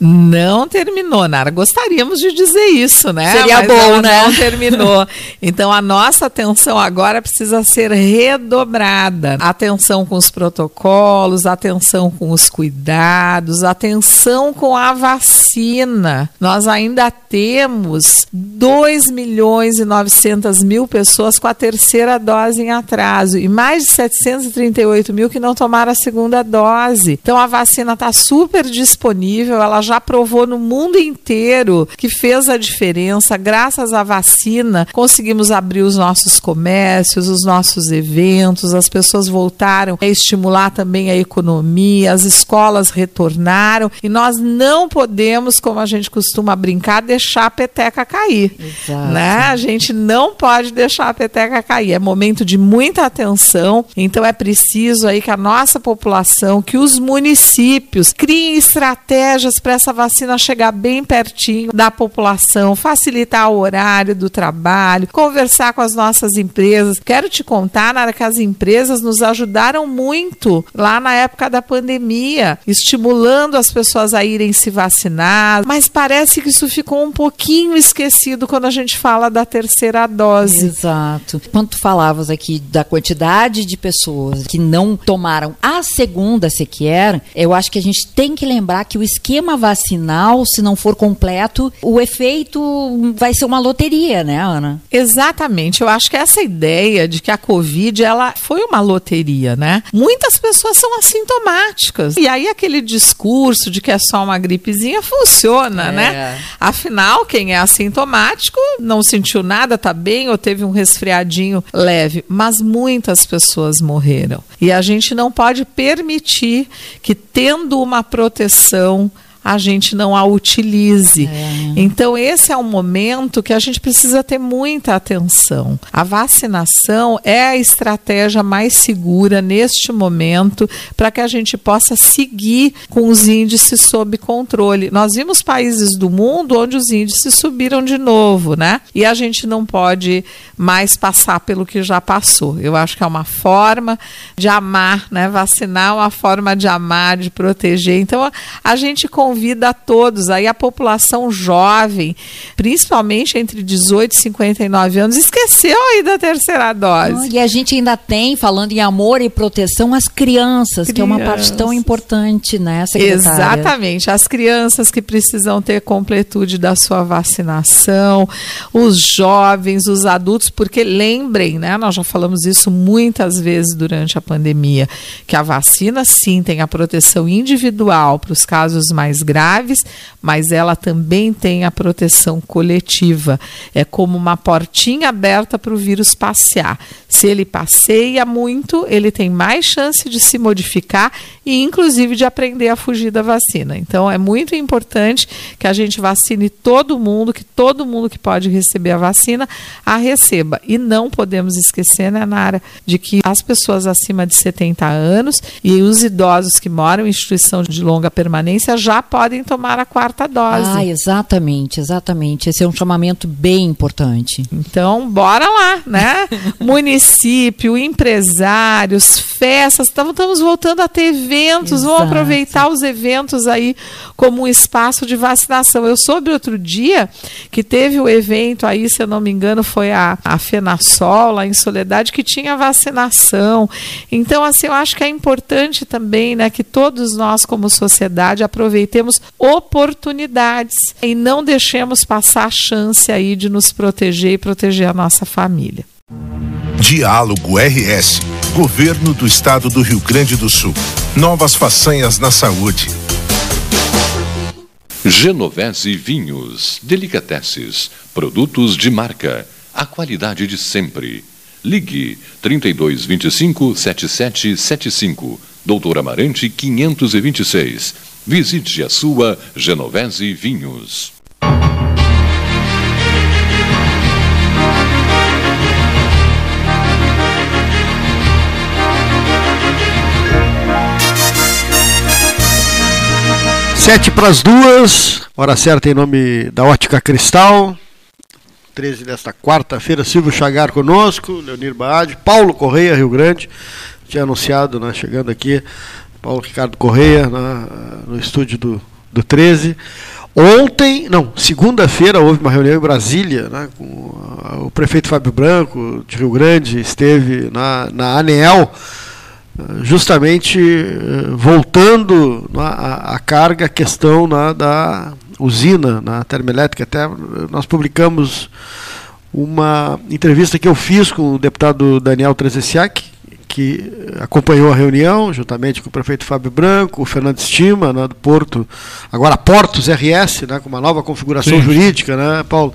Não terminou, Nara. Gostaríamos de dizer isso, né? Seria Mas bom, né? Não terminou. Então a nossa atenção agora precisa ser redobrada. Atenção com os protocolos, atenção com os cuidados, atenção com a vacina. Nós ainda temos 2 milhões e 900 mil pessoas com a terceira dose em atraso e mais de 738 mil que não tomaram a segunda dose. Então a vacina está super disponível, ela já provou no mundo inteiro que fez a diferença. Graças à vacina, conseguimos abrir os nossos comércios, os nossos eventos, as pessoas voltaram a estimular também a economia, as escolas retornaram e nós não podemos, como a gente costuma brincar, deixar a peteca cair. Exato. Né? A gente não pode deixar a peteca cair. É momento de muita atenção, então é preciso aí que a nossa população, que os municípios criem estratégias para essa vacina chegar bem pertinho da população, facilitar o horário do trabalho, conversar com as nossas empresas. Quero te contar, Nara, que as empresas nos ajudaram muito lá na época da pandemia, estimulando as pessoas a irem se vacinar, mas parece que isso ficou um pouquinho esquecido quando a gente fala da terceira dose. Exato. Quando tu falavas aqui da quantidade de pessoas que não tomaram a segunda sequer, eu acho que a gente tem que lembrar que o esquema vacinal, se não for completo, o efeito vai ser uma loteria, né, Ana? Exatamente. Eu acho que essa ideia de que a Covid ela foi uma loteria, né? Muitas pessoas são assintomáticas. E aí aquele discurso de que é só uma gripezinha funciona, É. né? Afinal, quem é assintomático não sentiu nada, tá bem ou teve um resfriadinho leve, mas muitas pessoas morreram. E a gente não pode permitir que tendo uma proteção a gente não a utilize. Então, esse é um momento que a gente precisa ter muita atenção. A vacinação é a estratégia mais segura neste momento para que a gente possa seguir com os índices sob controle. Nós vimos países do mundo onde os índices subiram de novo, né? E a gente não pode mais passar pelo que já passou. Eu acho que é uma forma de amar, né? Vacinar é uma forma de amar, de proteger. Então, a, a gente convida a todos, aí a população jovem, principalmente entre 18 e 59 anos, esqueceu aí da terceira dose. E a gente ainda tem, falando em amor e proteção, as crianças, que é uma parte tão importante, né, secretária? Exatamente. As crianças que precisam ter completude da sua vacinação, os jovens, os adultos, porque lembrem, né? Nós já falamos isso muitas vezes durante a pandemia, que a vacina sim tem a proteção individual para os casos mais graves, mas ela também tem a proteção coletiva. É como uma portinha aberta para o vírus passear. Se ele passeia muito, ele tem mais chance de se modificar e, inclusive, de aprender a fugir da vacina. Então, é muito importante que a gente vacine todo mundo, que todo mundo que pode receber a vacina a receba. E não podemos esquecer, né, Nara, de que as pessoas acima de 70 anos e os idosos que moram em instituição de longa permanência já podem tomar a quarta dose. Ah, exatamente, exatamente. Esse é um chamamento bem importante. Então, bora lá, né? Município, empresários, festas, estamos voltando a ter eventos, vamos Exato. aproveitar os eventos aí como um espaço de vacinação. Eu soube outro dia que teve o evento aí, se eu não me engano, foi a, a FenaSol, lá em Soledade, que tinha vacinação. Então, assim, eu acho que é importante também, né, que todos nós, como sociedade, aproveitemos oportunidades e não deixemos passar a chance aí de nos proteger e proteger a nossa família. Diálogo RS. Governo do Estado do Rio Grande do Sul. Novas façanhas na saúde. Genovese Vinhos, Delicateces, produtos de marca, a qualidade de sempre. Ligue 3225 7775, Doutor Amarante 526. Visite a sua Genovese Vinhos. Sete para as duas, hora certa em nome da Ótica Cristal. 13 desta quarta-feira, Silvio Chagar conosco, Leonir Baade, Paulo Correia, Rio Grande. Tinha anunciado, né, chegando aqui, Paulo Ricardo Correia, né, no estúdio do, do 13. Ontem, não, segunda-feira, houve uma reunião em Brasília, né, com o prefeito Fábio Branco, de Rio Grande, esteve na, na ANEEL, justamente eh, voltando né, a, a carga, a questão né, da usina na termoelétrica. Até nós publicamos uma entrevista que eu fiz com o deputado Daniel Trezessiak, que acompanhou a reunião, juntamente com o prefeito Fábio Branco, o Fernando Estima, né, do Porto, agora Portos RS, né, com uma nova configuração Sim. jurídica, né, Paulo?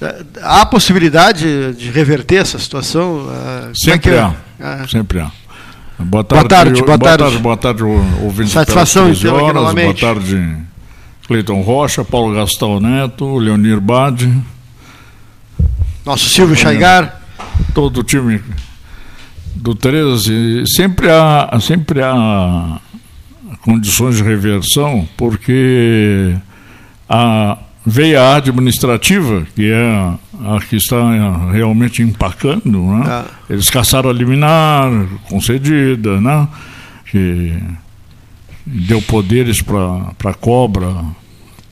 Eh, Há possibilidade de reverter essa situação? Eh, é Sempre é? há. Ah. Sempre há. Boa Boa tarde, boa tarde. boa tarde, o- ouvinte Satisfação pelas em tê-lo 13 aqui horas, Boa tarde, Cleiton Rocha, Paulo Gastão Neto, Leonir Bade. Nosso Silvio Chaigar. Todo o time do 13. Sempre há, sempre há condições de reversão, porque a veia administrativa, que é a que está realmente empacando, né? eles caçaram a liminar concedida, né? que deu poderes para a cobra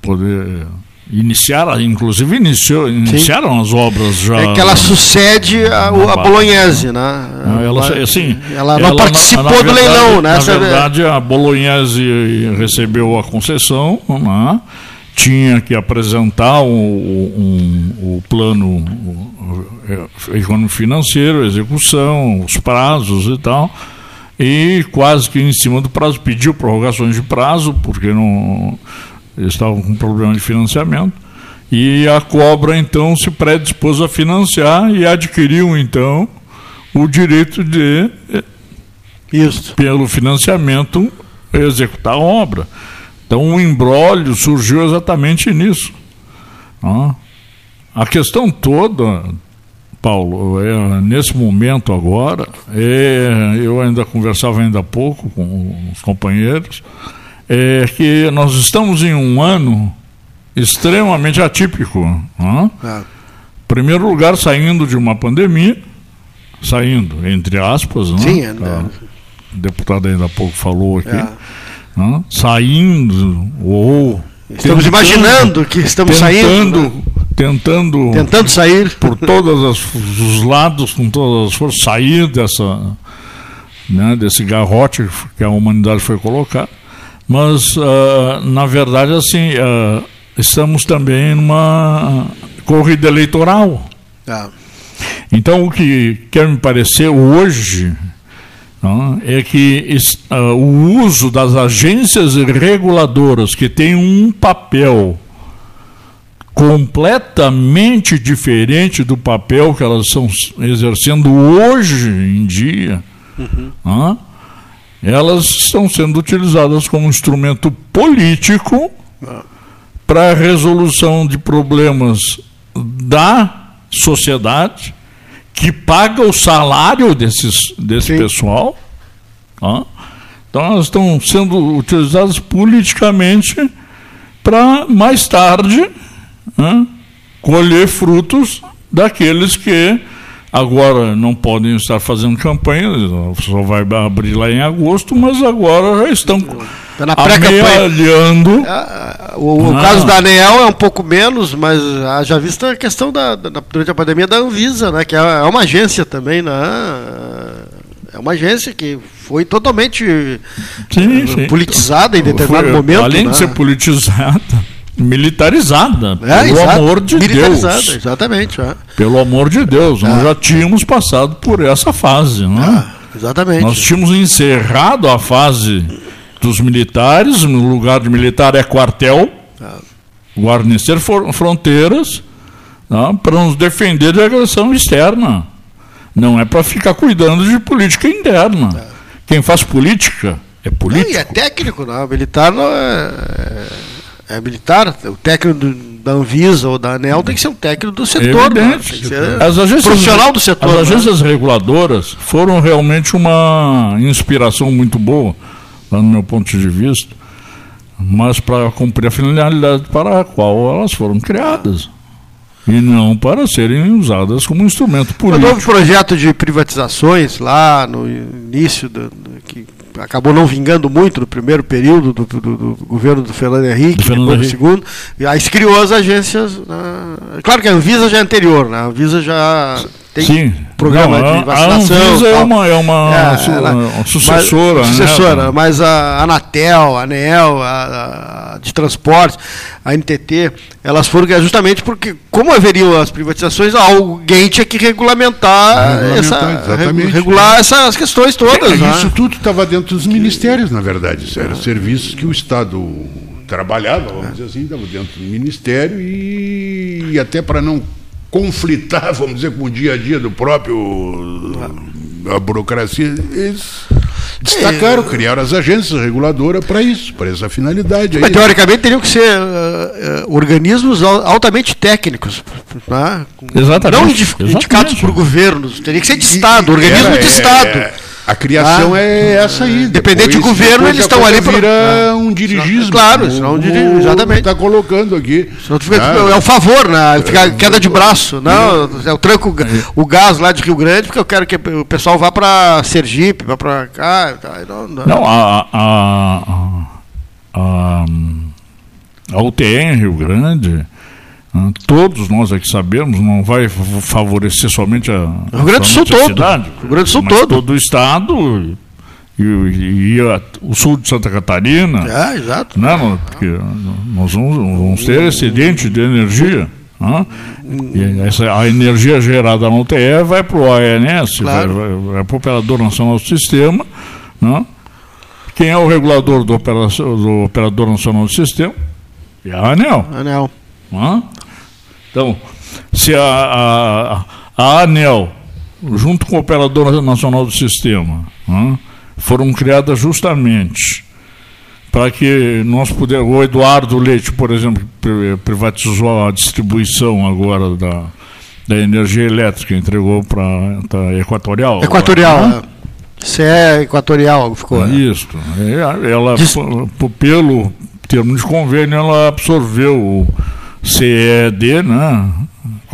poder iniciar, inclusive iniciou, iniciaram as obras já. É que ela sucede a, a Bolognese, né? Não, ela, assim, ela não na- participou na do verdade- leilão, né? Na Essa- verdade, a Bolognese recebeu a concessão, né? tinha que apresentar o, o plano o- econômico financeiro, execução, os prazos e tal. E quase que em cima do prazo pediu prorrogações de prazo, porque não eles estavam com problema de financiamento. E a cobra então se predispôs a financiar e adquiriu então o direito de Isso. pelo financiamento executar a obra. Então o embrólio surgiu exatamente nisso. A questão toda, Paulo, é, nesse momento agora, é, eu ainda conversava ainda há pouco com os companheiros, é que nós estamos em um ano extremamente atípico. Ah. Primeiro lugar, saindo de uma pandemia, saindo, entre aspas, né? Sim, é, Ah, o deputado ainda há pouco falou aqui, É. né? saindo ou Estamos tentando- imaginando que estamos saindo, né? tentando, Tentando sair por todos os lados, com todas as forças, sair dessa, né, desse garrote que a humanidade foi colocar. Mas, ah, na verdade, assim, ah, estamos também numa corrida eleitoral. Ah. Então, o que quer me parecer hoje é que ah, o uso das agências reguladoras, que têm um papel completamente diferente do papel que elas estão exercendo hoje em dia, né, elas estão sendo utilizadas como instrumento político para a resolução de problemas da sociedade que paga o salário desses, desse pessoal. tá? Então elas estão sendo utilizadas politicamente para mais tarde né, colher frutos daqueles que agora não podem estar fazendo campanha, só vai abrir lá em agosto, mas agora já estão Tá na pré-campanha. O, o Ah. caso da ANEEL é um pouco menos, mas já vista a questão da, da- durante a pandemia da Anvisa, né? Que é é uma agência também, né? É uma agência que foi totalmente Sim, eh, sim. politizada em determinado Foi, momento. Além né? de ser politizada, militarizada, É, pelo exato, amor de militarizada, Deus. Exatamente. é. Pelo amor de Deus, nós já tínhamos passado por essa fase, né? exatamente. Nós tínhamos encerrado a fase dos militares, no lugar de militar é quartel, guarnecer for- fronteiras, né, para nos defender de agressão externa. Não é para ficar cuidando de política interna. Quem faz política é Não, político. e é técnico, não. O militar não é, é, militar. O técnico do- da Anvisa ou da ANEL tem que ser um técnico do setor. né? As agências, profissional do setor. As né? agências reguladoras foram realmente uma inspiração muito boa, lá no meu ponto de vista, mas para cumprir a finalidade para a qual elas foram criadas. E não para serem usadas como instrumento político. houve projeto de privatizações lá no início, do, do- que acabou não vingando muito no primeiro período do, do- do governo do Fernando Henrique, Do Fernando depois do Henrique. segundo, e aí se criou as agências. né? Claro que a Anvisa já é anterior, né? a Anvisa já tem Sim. Programa Não, de vacinação. A Anvisa é uma, é uma su- ela- uma sucessora. mas, né? sucessora, mas a Anatel, a ANEEL, a, a de transportes, a NTT, elas foram justamente porque, como haveriam as privatizações, alguém tinha que regulamentar, essa, regular essas questões todas. É, né? Isso tudo estava dentro dos ministérios, na verdade. Isso Eram serviços que o Estado trabalhava, vamos dizer assim, estava dentro do ministério e, e até para não conflitar, vamos dizer, com o dia a dia do próprio a burocracia, eles destacaram, criaram as agências reguladoras para isso, para essa finalidade. Mas, aí. teoricamente teriam que ser eh, organismos al- altamente técnicos, né? Exatamente, não indi- exatamente. indicados por governos, teria que ser de Estado, organismo Era, de é, Estado. é, a criação Ah, é essa aí. Independente de Depois- governo, eles estão ali pra- vira Ah. um dirigismo. Claro, senão um diri- exatamente. Está colocando aqui. Fica- Ah, é o favor, né? Fica queda de braço. Não, eu tranco o ga- o gás lá de Rio Grande porque eu quero que o pessoal vá para Sergipe, vá para cá. tá, Não, não. Não, a, a, a, a, a UTE em Rio Grande, todos nós aqui sabemos, não vai favorecer somente a, Rio Grande Sul todo. cidade, Rio Grande Sul todo. todo o estado e, e- e a- o sul de Santa Catarina. É, exato. Né, nós- porque nós vamos, vamos ter excedente de energia. né? Essa, a energia gerada na UTE vai para o ANS, Claro. vai, vai, vai para o Operador Nacional do Sistema. Né? Quem é o regulador do, operação, do Operador Nacional do Sistema? É a ANEL. ANEL. Né? Então, se a, a, a ANEL, junto com o Operador Nacional do Sistema, né, foram criadas justamente para que nós pudermos. O Eduardo Leite, por exemplo, pri- privatizou a distribuição agora da, da energia elétrica, entregou para a Equatorial. Equatorial. agora, né? é. Se é equatorial ficou. né? Isso. É, Ela, pelo termo de convênio, ela absorveu CED, né?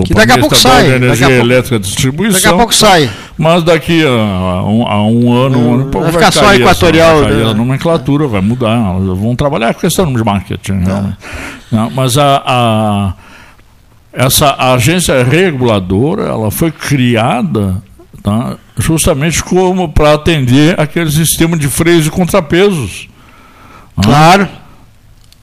Que daqui a pouco sai, de daqui a Energia pouco- Elétrica e Distribuição. daqui a pouco sai. Mas daqui a, a um, a um ano, um ano pouco vai ficar só essa- equatorial, vai cair né? a nomenclatura, vai mudar. Vão trabalhar com questão de marketing. Realmente. Não, mas a, a- essa agência reguladora ela foi criada tá, justamente como para atender aquele sistema de freios e contrapesos. Claro.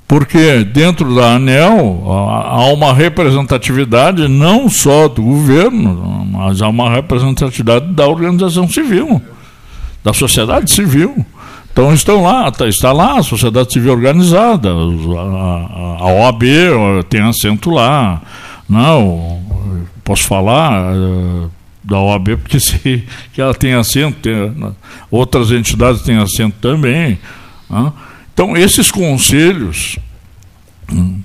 Porque dentro da ANEL há uma representatividade não só do governo, mas há uma representatividade da organização civil, da sociedade civil. Então estão lá, tá- está lá a sociedade civil organizada, a, OAB tem assento lá. Não, posso falar eh, da OAB porque sei que ela tem assento, tem, outras entidades têm assento também. né? Então, esses conselhos, hum,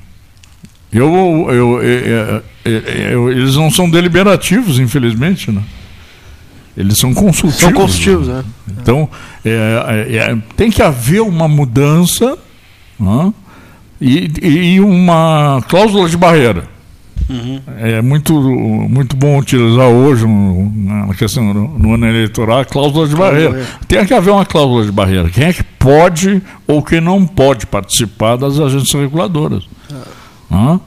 eu, eu, eu- eu- eu- eles não são deliberativos, infelizmente, né? Eles são consultivos. São consultivos, né? Então, é, é, é, tem que haver uma mudança né? E, e uma cláusula de barreira. Uhum. É muito, muito bom utilizar hoje, na questão no, no ano eleitoral, a cláusula de barreira. barreira. Tem que haver uma cláusula de barreira. Quem é que pode ou quem não pode participar das agências reguladoras? Ah.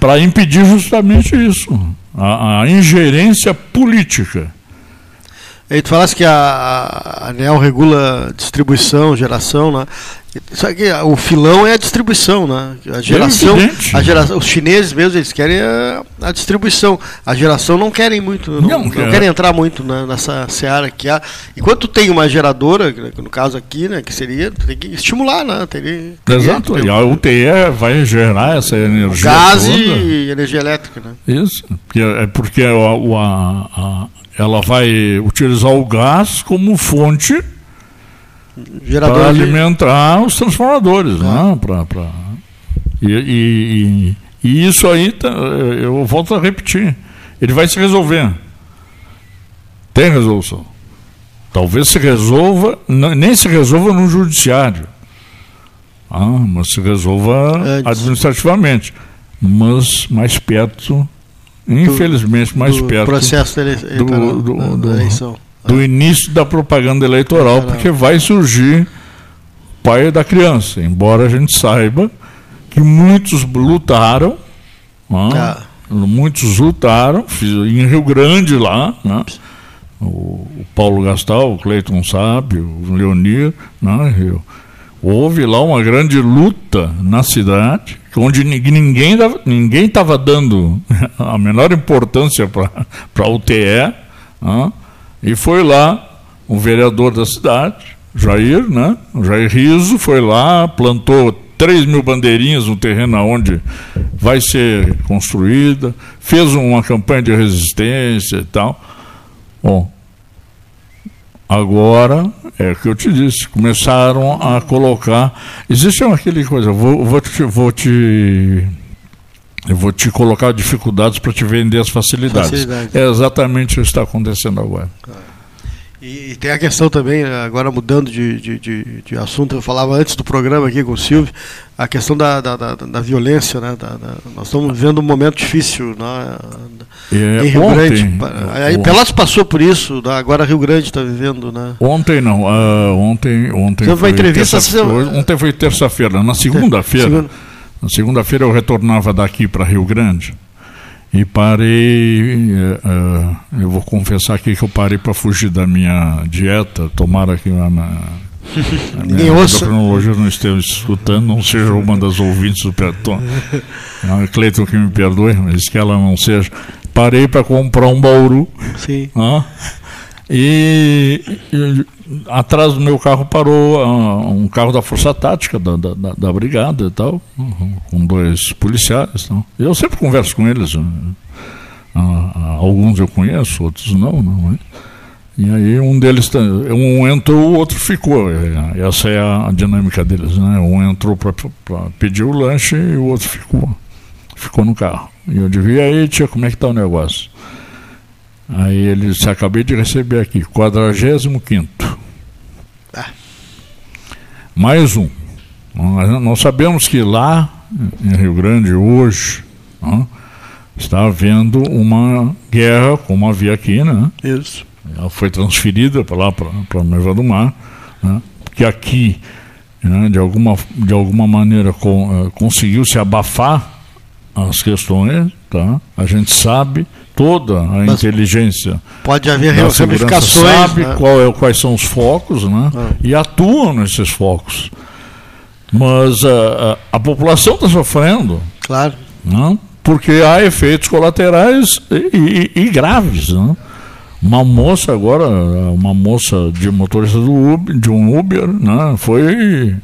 Para impedir justamente isso, a, a ingerência política. E tu falasse que a, a ANEL regula distribuição, geração, né? Só que o filão é a distribuição, né? A geração, a geração, os chineses mesmo eles querem a, a distribuição. A geração não querem muito, não, Não, não quer. querem entrar muito né, nessa seara que há. Enquanto tem uma geradora, no caso aqui, né, que seria, tem que estimular, né? Teria, Exato. teria- E a UTE vai gerar essa energia. gás toda. e energia elétrica, né? Isso, porque é porque a, a- a- ela vai utilizar o gás como fonte Para de- alimentar os transformadores, né? Pra, pra- E, e- e- isso aí, tá- eu volto a repetir, ele vai se resolver. Tem resolução. Talvez se resolva, nem se resolva no judiciário, ah, mas se resolva administrativamente, mas mais perto, infelizmente mais do perto processo eleitoral, do, do- da- do- eleição. Do início da propaganda eleitoral, porque vai surgir pai da criança, embora a gente saiba que muitos lutaram, né? muitos lutaram, em Rio Grande lá, né? o, Paulo Gastal, o Cleiton sabe, o Leonir, né? Houve lá uma grande luta na cidade, onde ni- ninguém ninguém estava dando a menor importância para a UTE, né? E foi lá o vereador da cidade, Jair, né? Jair Riso foi lá, plantou 3 mil bandeirinhas no terreno onde vai ser construída, fez uma campanha de resistência e tal. Bom, agora é o que eu te disse, começaram a colocar. Existe aquele coisa, vou, vou te. Vou te eu vou te colocar dificuldades para te vender as facilidades. Facilidades. É exatamente o que está acontecendo agora. E, e tem a questão também, agora mudando de, de, de, de assunto, eu falava antes do programa aqui com o Silvio, a questão da, da, da, da violência, né? Nós estamos vivendo um momento difícil né? É, em Rio ontem- Grande. Pa- Aí Pelotas passou por isso, né? agora Rio Grande está vivendo, né? Ontem não, ah, ontem, ontem foi entrevista terça- hoje- ontem foi terça-feira. Na segunda-feira, Segunda. Na segunda-feira eu retornava daqui para Rio Grande e parei. eh, eu vou confessar aqui que eu parei para fugir da minha dieta. Tomara que a, minha- a minha endocrinologia não esteja escutando, não seja uma das ouvintes do Perton. A Cleiton que me perdoe, mas que ela não seja. Parei para comprar um bauru. Sim. Ah, e, e atrás do meu carro parou ah, um carro da Força Tática, da, da, da- da Brigada e tal, uhum, com dois policiais. Tal. Eu sempre converso com eles. ah, ah, alguns eu conheço, outros não. não é? E aí um deles, tá- um entrou, o outro ficou. É, Essa é a, dinâmica deles. Né? Um entrou para pedir o lanche e o outro ficou. Ficou no carro. E eu e aí, tia, como é que tá o negócio? Aí ele disse, acabei de receber aqui, 45 Mais um. Nós nós sabemos que lá em Rio Grande, hoje, ó, está havendo uma guerra, como havia aqui, né? Isso. Ela foi transferida para lá, para a Noiva do Mar, né? porque aqui, né, de, alguma, de alguma maneira, com, eh, conseguiu se abafar as questões, tá? A gente sabe toda a Mas inteligência pode haver ramificações, sabe né? qual é, quais são os focos, né? E atuam nesses focos. Mas a, a, a população está sofrendo. Claro. Né? Porque há efeitos colaterais e, e- e graves. Né? Uma moça agora, uma moça de motorista do Uber, de um Uber, né? foi,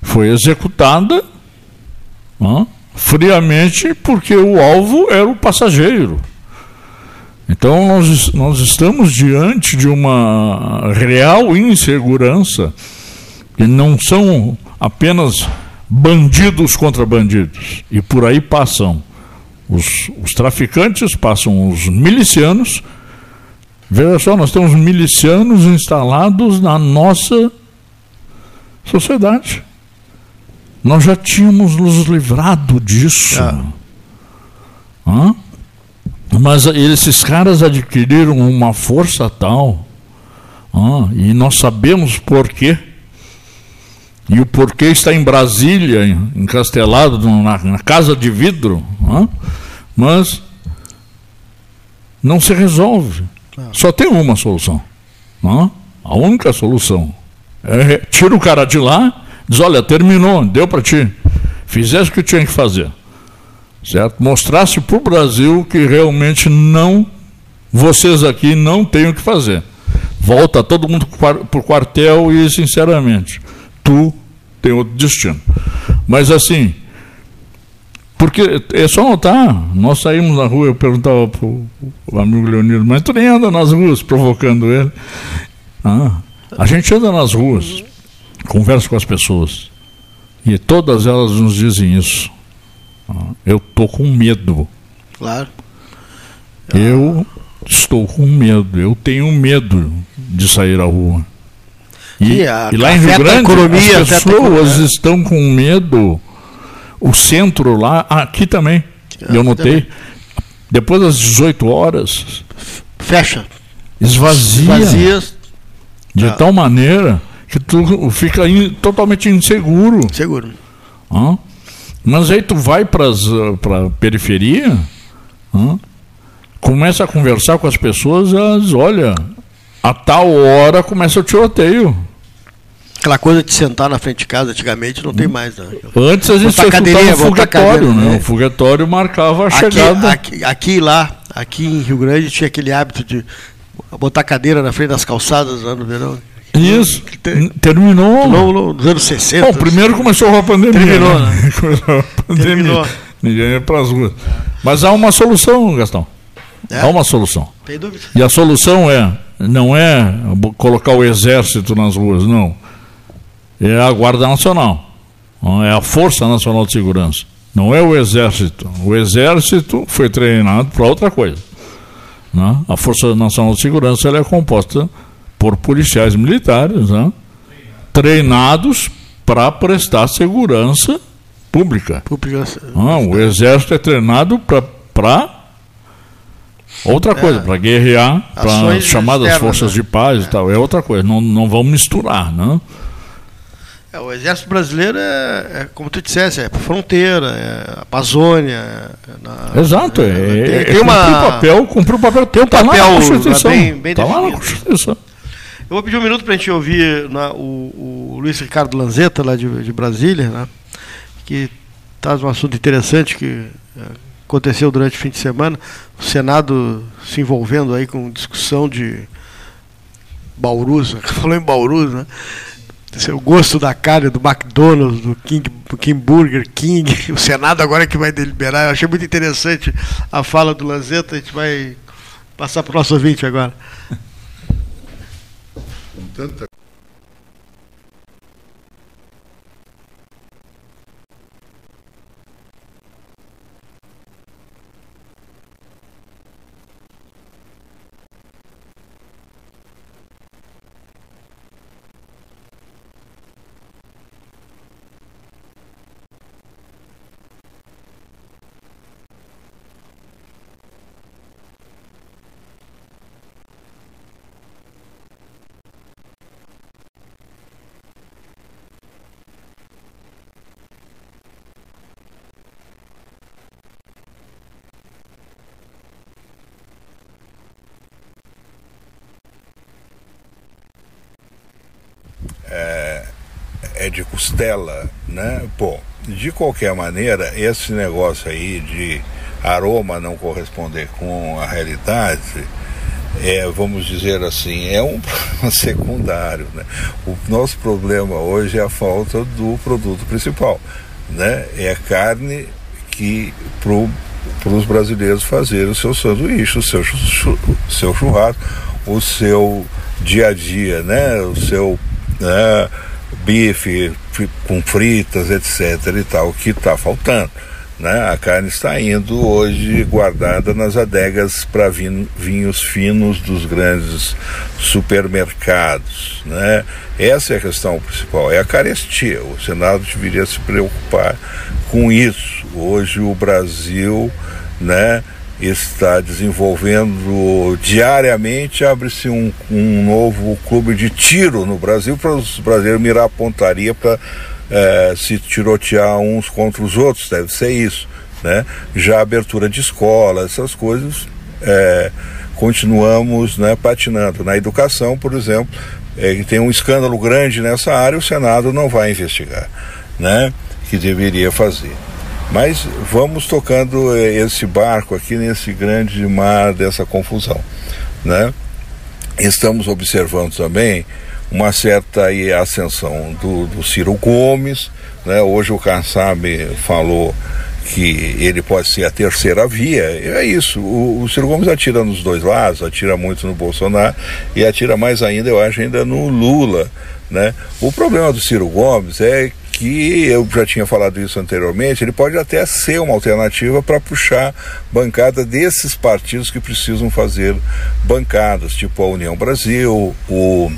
foi executada né? friamente porque o alvo era o passageiro. Então nós, nós estamos diante de uma real insegurança e não são apenas bandidos contra bandidos. E por aí passam os, os traficantes, passam os milicianos. Veja só, nós temos milicianos instalados na nossa sociedade. nós já tínhamos nos livrado disso. Hã? Mas esses caras adquiriram uma força tal, hã? e nós sabemos por quê. E o porquê está em Brasília, encastelado na, na casa de vidro, hã? mas não se resolve. Só tem uma solução. Hã? A única solução é tira o cara de lá, diz: olha, terminou, deu para ti. Fizesse o que tinha que fazer. Certo? Mostrasse para o Brasil que realmente não, vocês aqui não têm o que fazer. Volta todo mundo para o quartel e, sinceramente, tu tem outro destino. Mas assim, porque é só notar, nós saímos na rua, eu perguntava para o amigo Leonido, mas tu nem anda nas ruas provocando ele. Ah, a gente anda nas ruas, conversa com as pessoas, e todas elas nos dizem isso. Ah, eu estou com medo. Claro. Eu estou com medo, eu tenho medo de sair à rua. E, Sim, a- e lá em Rio a Grande, economia, as a pessoas economia. estão com medo. O centro lá, aqui também, eu notei, depois das 18 horas, Fecha. esvazia. Esvazia. De Ah. tal maneira que tu fica in- totalmente inseguro. Seguro. Hã? Mas aí tu vai para a periferia, começa a conversar com as pessoas, elas, olha, a tal hora começa o tiroteio. Aquela coisa de sentar na frente de casa antigamente não tem mais, né? Antes a gente só escutava cadeirinha, o botar foguetório, cadeira, né? né? O foguetório marcava a Aqui, chegada. aqui, aqui lá, aqui em Rio Grande tinha aquele hábito de botar cadeira na frente das calçadas lá no verão. Isso. Terminou. Não, não, nos anos 60. Bom, primeiro começou a pandemia. Terminou, né? Começou a pandemia. Terminou. Ninguém ia para as ruas. Mas há uma solução, Gastão. Há uma solução. Tem dúvida. E a solução é, não é colocar o exército nas ruas, não. É a Guarda Nacional. É a Força Nacional de Segurança. Não é o exército. O exército foi treinado para outra coisa. né? A Força Nacional de Segurança ela é composta por policiais militares, né? treinados para prestar segurança pública. Ah, o exército é treinado para outra coisa, para guerrear, para chamadas forças né? de paz e tal. É outra coisa. Não, não vamos misturar, né? É, o exército brasileiro é, é, como tu dissesse, é fronteira, é Amazônia. é na- Exato. É, tem, é tem uma o papel, cumprir o papel. Tem um papel tá lá na Constituição. bem, bem tá lá na. Constituição. Eu vou pedir um minuto para a gente ouvir na- o, o Luiz Ricardo Lanzetta, lá de, de Brasília, né, que traz um assunto interessante que eh, aconteceu durante o fim de semana. O Senado se envolvendo aí com discussão de Baurus, falou em Baurus, né? É o gosto da carne do McDonald's, do King, do King Burger King. O Senado agora é que vai deliberar. Eu achei muito interessante a fala do Lanzetta. A gente vai passar para o nosso ouvinte agora. Com tanta é, é de costela, né? Bom, de qualquer maneira, esse negócio aí de aroma não corresponder com a realidade, é, vamos dizer assim, é um problema secundário. Né? O nosso problema hoje é a falta do produto principal, né? É a carne que para os brasileiros fazerem o seu sanduíche, o seu, chu- seu churrasco, o seu dia a dia, né? O seu né, bife com fritas, etc. e tal, que está faltando. Né? A carne está indo hoje guardada nas adegas para vinhos finos dos grandes supermercados. Né? Essa é a questão principal, é a carestia. O Senado deveria se preocupar com isso. Hoje o Brasil né, está desenvolvendo diariamente, abre-se um, um novo clube de tiro no Brasil para os brasileiros mirar a pontaria para é, se tirotear uns contra os outros, deve ser isso. Né? Já a abertura de escola, essas coisas, é, continuamos né, patinando. Na educação, por exemplo, é, tem um escândalo grande nessa área, o Senado não vai investigar, né? Que deveria fazer. Mas vamos tocando é, esse barco aqui nesse grande mar dessa confusão, né? Estamos observando também uma certa aí, ascensão do, do Ciro Gomes, né? Hoje o Kassab falou que ele pode ser a terceira via. É isso. O, o Ciro Gomes atira nos dois lados, atira muito no Bolsonaro e atira mais ainda, eu acho, ainda no Lula. Né? O problema do Ciro Gomes é que eu já tinha falado isso anteriormente, ele pode até ser uma alternativa para puxar bancada desses partidos que precisam fazer bancadas, tipo a União Brasil, o,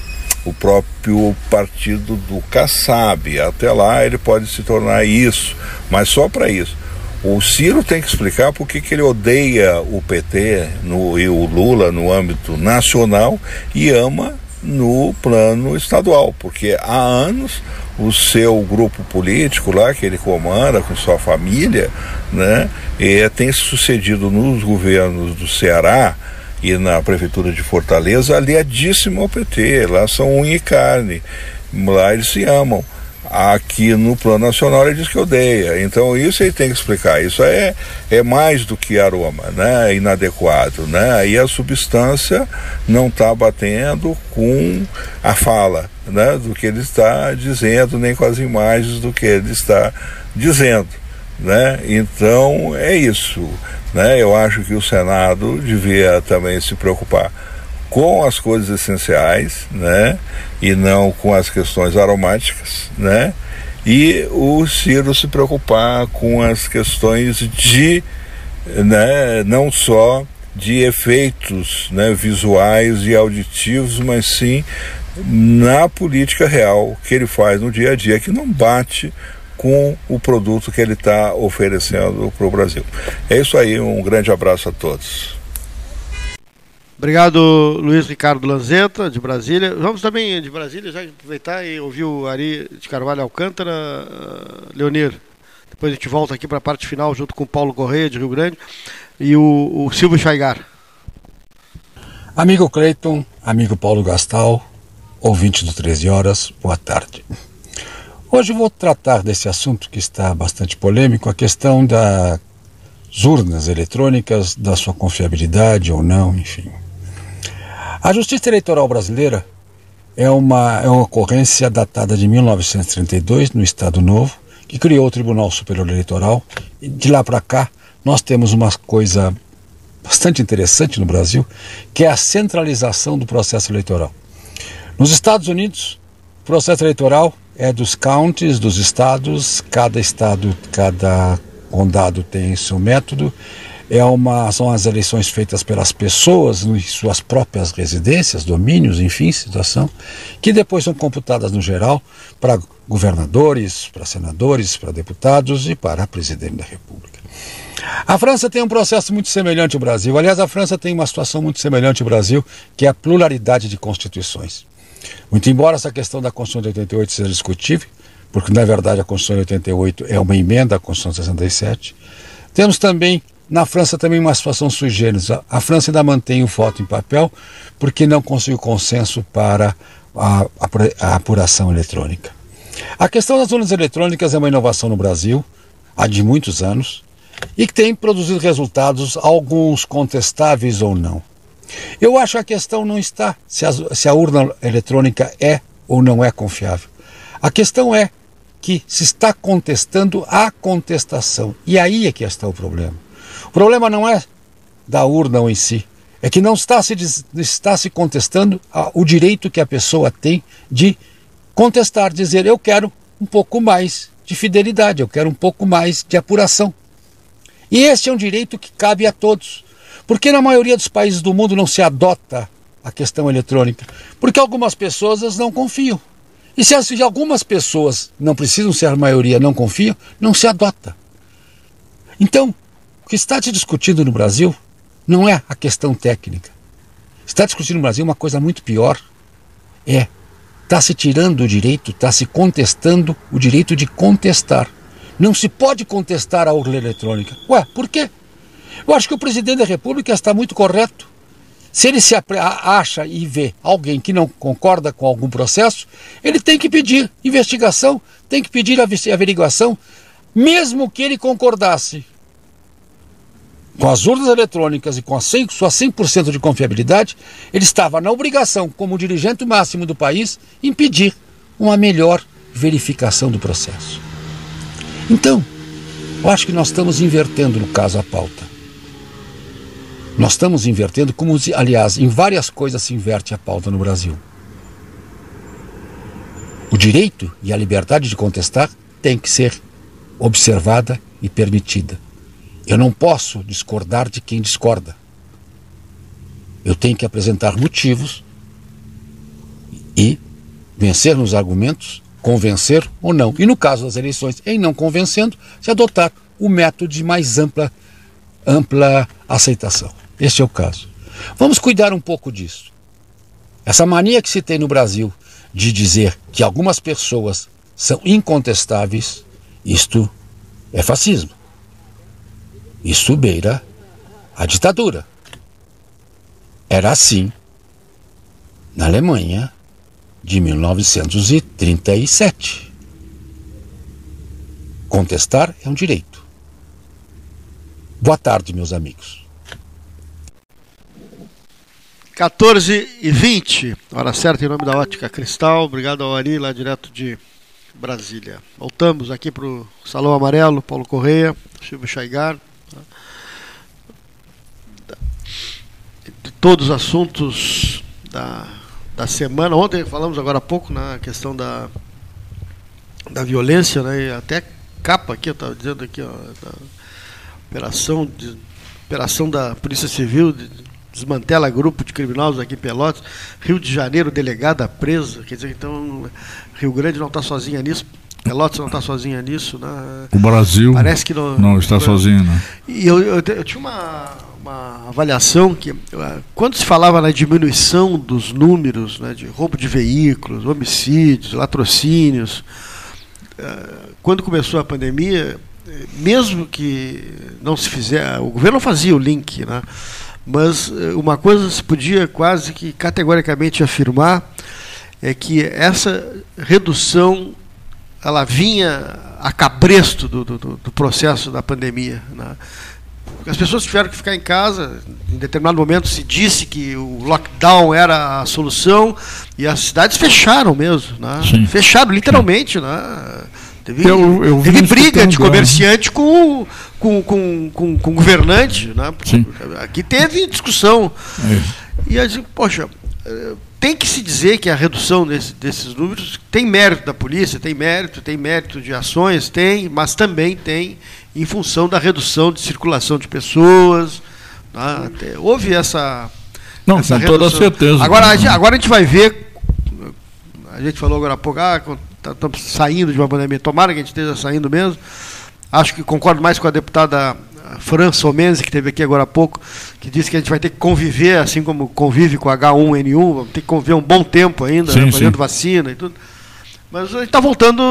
o próprio partido do Kassab. Até lá ele pode se tornar isso, mas só para isso. O Ciro tem que explicar por que ele odeia o PT no, e o Lula no âmbito nacional e ama no plano estadual, porque há anos o seu grupo político lá, que ele comanda com sua família, né, e tem sucedido nos governos do Ceará e na prefeitura de Fortaleza aliadíssimo ao PT, lá são unha e carne, lá eles se amam aqui no plano nacional ele diz que odeia. Então isso ele tem que explicar. Isso é, é mais do que aroma, né? É inadequado, né? E a substância não está batendo com a fala, né? Do que ele está dizendo, nem com as imagens do que ele está dizendo, né? Então é isso, né? Eu acho que o Senado devia também se preocupar com as coisas essenciais, né? E não com as questões aromáticas, né? E o Ciro se preocupar com as questões de, né? Não só de efeitos né, visuais e auditivos, mas sim na política real que ele faz no dia a dia, que não bate com o produto que ele está oferecendo para o Brasil. É isso aí, um grande abraço a todos. Obrigado, Luiz Ricardo Lanzetta, de Brasília. Vamos também de Brasília, já aproveitar e ouvir o Ari de Carvalho Alcântara, uh, Leonir. Depois a gente volta aqui para a parte final, junto com o Paulo Correia, de Rio Grande, e o, o Silvio Chaigar. Amigo Cleiton, amigo Paulo Gastal, ouvinte do 13 Horas, boa tarde. Hoje vou tratar desse assunto que está bastante polêmico, a questão das urnas eletrônicas, da sua confiabilidade ou não, enfim. A Justiça Eleitoral Brasileira é uma, é uma ocorrência datada de 1932, no Estado Novo, que criou o Tribunal Superior Eleitoral. E de lá para cá, nós temos uma coisa bastante interessante no Brasil, que é a centralização do processo eleitoral. Nos Estados Unidos, o processo eleitoral é dos counties, dos estados, cada estado, cada condado tem seu método é uma, são as eleições feitas pelas pessoas em suas próprias residências, domínios, enfim, situação, que depois são computadas no geral para governadores, para senadores, para deputados e para presidente da República. A França tem um processo muito semelhante ao Brasil. Aliás, a França tem uma situação muito semelhante ao Brasil, que é a pluralidade de constituições. Muito embora essa questão da Constituição de 88 seja discutível, porque na verdade a Constituição de 88 é uma emenda à Constituição de 67, temos também na França também uma situação sui generis. A França ainda mantém o voto em papel porque não conseguiu consenso para a, a, apuração eletrônica. A questão das urnas eletrônicas é uma inovação no Brasil há de muitos anos e que tem produzido resultados, alguns contestáveis ou não. Eu acho que a questão não está se a, se a urna eletrônica é ou não é confiável. A questão é que se está contestando a contestação. E aí é que está o problema. O problema não é da urna em si, é que não está se, está se contestando o direito que a pessoa tem de contestar, dizer eu quero um pouco mais de fidelidade, eu quero um pouco mais de apuração. E esse é um direito que cabe a todos. Porque na maioria dos países do mundo não se adota a questão eletrônica? Porque algumas pessoas não confiam. E se, algumas pessoas, não precisam ser a maioria, não confiam, não se adota. Então, que está se discutindo no Brasil não é a questão técnica. Está discutindo no Brasil uma coisa muito pior. É, está se tirando o direito, está se contestando o direito de contestar. Não se pode contestar a urna eletrônica. Ué, por quê? Eu acho que o presidente da República está muito correto. Se ele se acha e vê alguém que não concorda com algum processo, ele tem que pedir investigação, tem que pedir averiguação, mesmo que ele concordasse com as urnas eletrônicas e com a 100, sua 100% de confiabilidade, ele estava na obrigação, como dirigente máximo do país, impedir uma melhor verificação do processo. Então, eu acho que nós estamos invertendo no caso a pauta. Nós estamos invertendo, como aliás, em várias coisas se inverte a pauta no Brasil. O direito e a liberdade de contestar tem que ser observada e permitida. Eu não posso discordar de quem discorda. Eu tenho que apresentar motivos e vencer nos argumentos, convencer ou não. E no caso das eleições, em não convencendo, se adotar o método de mais ampla, ampla aceitação. Este é o caso. Vamos cuidar um pouco disso. Essa mania que se tem no Brasil de dizer que algumas pessoas são incontestáveis, isto é fascismo. Isso beira a ditadura. Era assim na Alemanha de 1937. Contestar é um direito. Boa tarde, meus amigos. 14 e 20, hora certa em nome da Ótica Cristal. Obrigado ao Ari, lá direto de Brasília. Voltamos aqui para o Salão Amarelo, Paulo Correia, Silvio Chaigar. De todos os assuntos da, da semana. Ontem falamos agora há pouco na questão da, da violência, né? E até capa aqui, eu estava dizendo aqui, ó, da operação, de, operação da Polícia Civil. De, desmantela grupo de criminosos aqui em Pelotas, Rio de Janeiro, delegada presa, quer dizer, então Rio Grande não está sozinha nisso, Pelotas não está sozinha nisso, né? O Brasil Parece que não, não está sozinho, né? E eu, eu, eu, tinha uma, uma avaliação que, quando se falava na diminuição dos números né, de roubo de veículos, homicídios, latrocínios, eh, quando começou a pandemia, mesmo que não se fizer, o governo não fazia o link, né? Mas eh, uma coisa se podia quase que categoricamente afirmar é que essa redução ela vinha a cabresto do, do, do processo da pandemia. Né? As pessoas tiveram que ficar em casa. Em determinado momento se disse que o lockdown era a solução e as cidades fecharam mesmo. Né? Fecharam literalmente. Né? Teve, eu, eu teve briga de comerciante com, com, com, com, com governante. Né? Aqui teve discussão. É. E a gente, poxa, eh, tem que se dizer que a redução desse, desses números tem mérito da polícia, tem mérito, tem mérito de ações, tem, mas também tem em função da redução de circulação de pessoas. Né? Houve essa. Não, essa com redução. toda certeza. Agora, agora a gente vai ver. A gente falou agora há pouco, ah, estamos tá, saindo de uma pandemia. Tomara que a gente esteja saindo mesmo. Acho que concordo mais com a deputada Fran Somenzi, que teve aqui agora há pouco, que disse que a gente vai ter que conviver, assim como convive com H1N1, vamos ter que conviver um bom tempo ainda, sim, né, fazendo sim. vacina e tudo. Mas a gente está voltando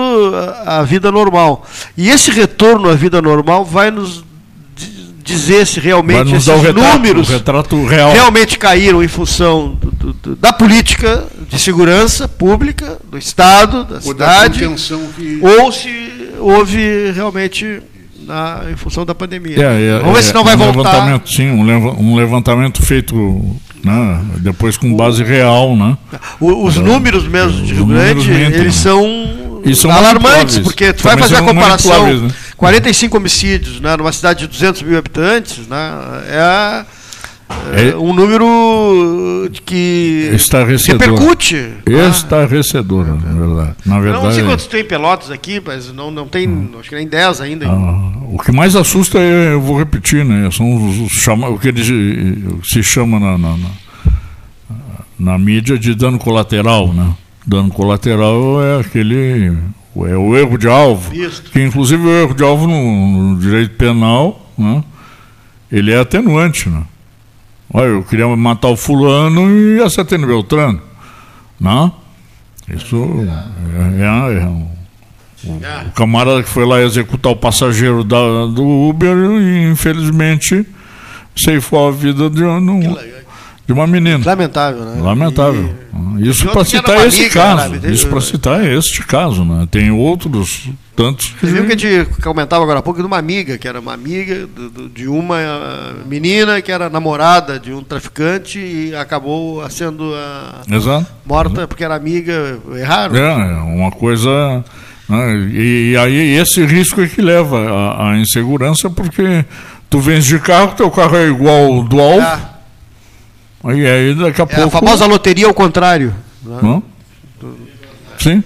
à vida normal. E esse retorno à vida normal vai nos dizer se realmente esses retrato, números realmente caíram em função do, do, da política de segurança pública, do Estado, da ou cidade, da que... ou se houve realmente na, em função da pandemia. É, é, Vamos ver se não vai um voltar. Levantamento, sim, um, levantamento feito né, depois com base real. Né? O, os números mesmo de Rio Grande, eles são, são alarmantes, porque tu vai fazer a comparação, né? 45 homicídios né, numa cidade de 200 mil habitantes, né, é é, um número que estarrecedor. repercute. Estarrecedor, na verdade. Na verdade não sei quantos tem Pelotas aqui, mas não, não tem, hum. acho que nem 10 ainda. Ah, o que mais assusta é, eu vou repetir, né? São os, os chama, o que eles, se chama na, na, na, na mídia de dano colateral, né? Dano colateral é aquele é o erro de alvo, Isso. que inclusive o erro de alvo no, no direito penal, né? Ele é atenuante, né? Olha, eu queria matar o fulano e acertei no Beltrano. Não? Isso é, é, é um, o, o, camarada que foi lá executar o passageiro da, do Uber e infelizmente ceifou a vida de, um, de uma menina. Lamentável, né? Lamentável. E, Isso para citar esse amiga, caso. Né? Isso para citar este caso, né? Tem outros tantos. Você viu que a gente comentava agora há pouco de uma amiga, que era uma amiga de uma menina que era namorada de um traficante e acabou sendo a Exato. morta porque era amiga. É raro. É, uma coisa. Né? E, aí esse risco é que leva à insegurança, porque tu vens de carro, teu carro é igual ao do alvo. É. E aí daqui a é pouco. A famosa loteria ao contrário. Né? Sim.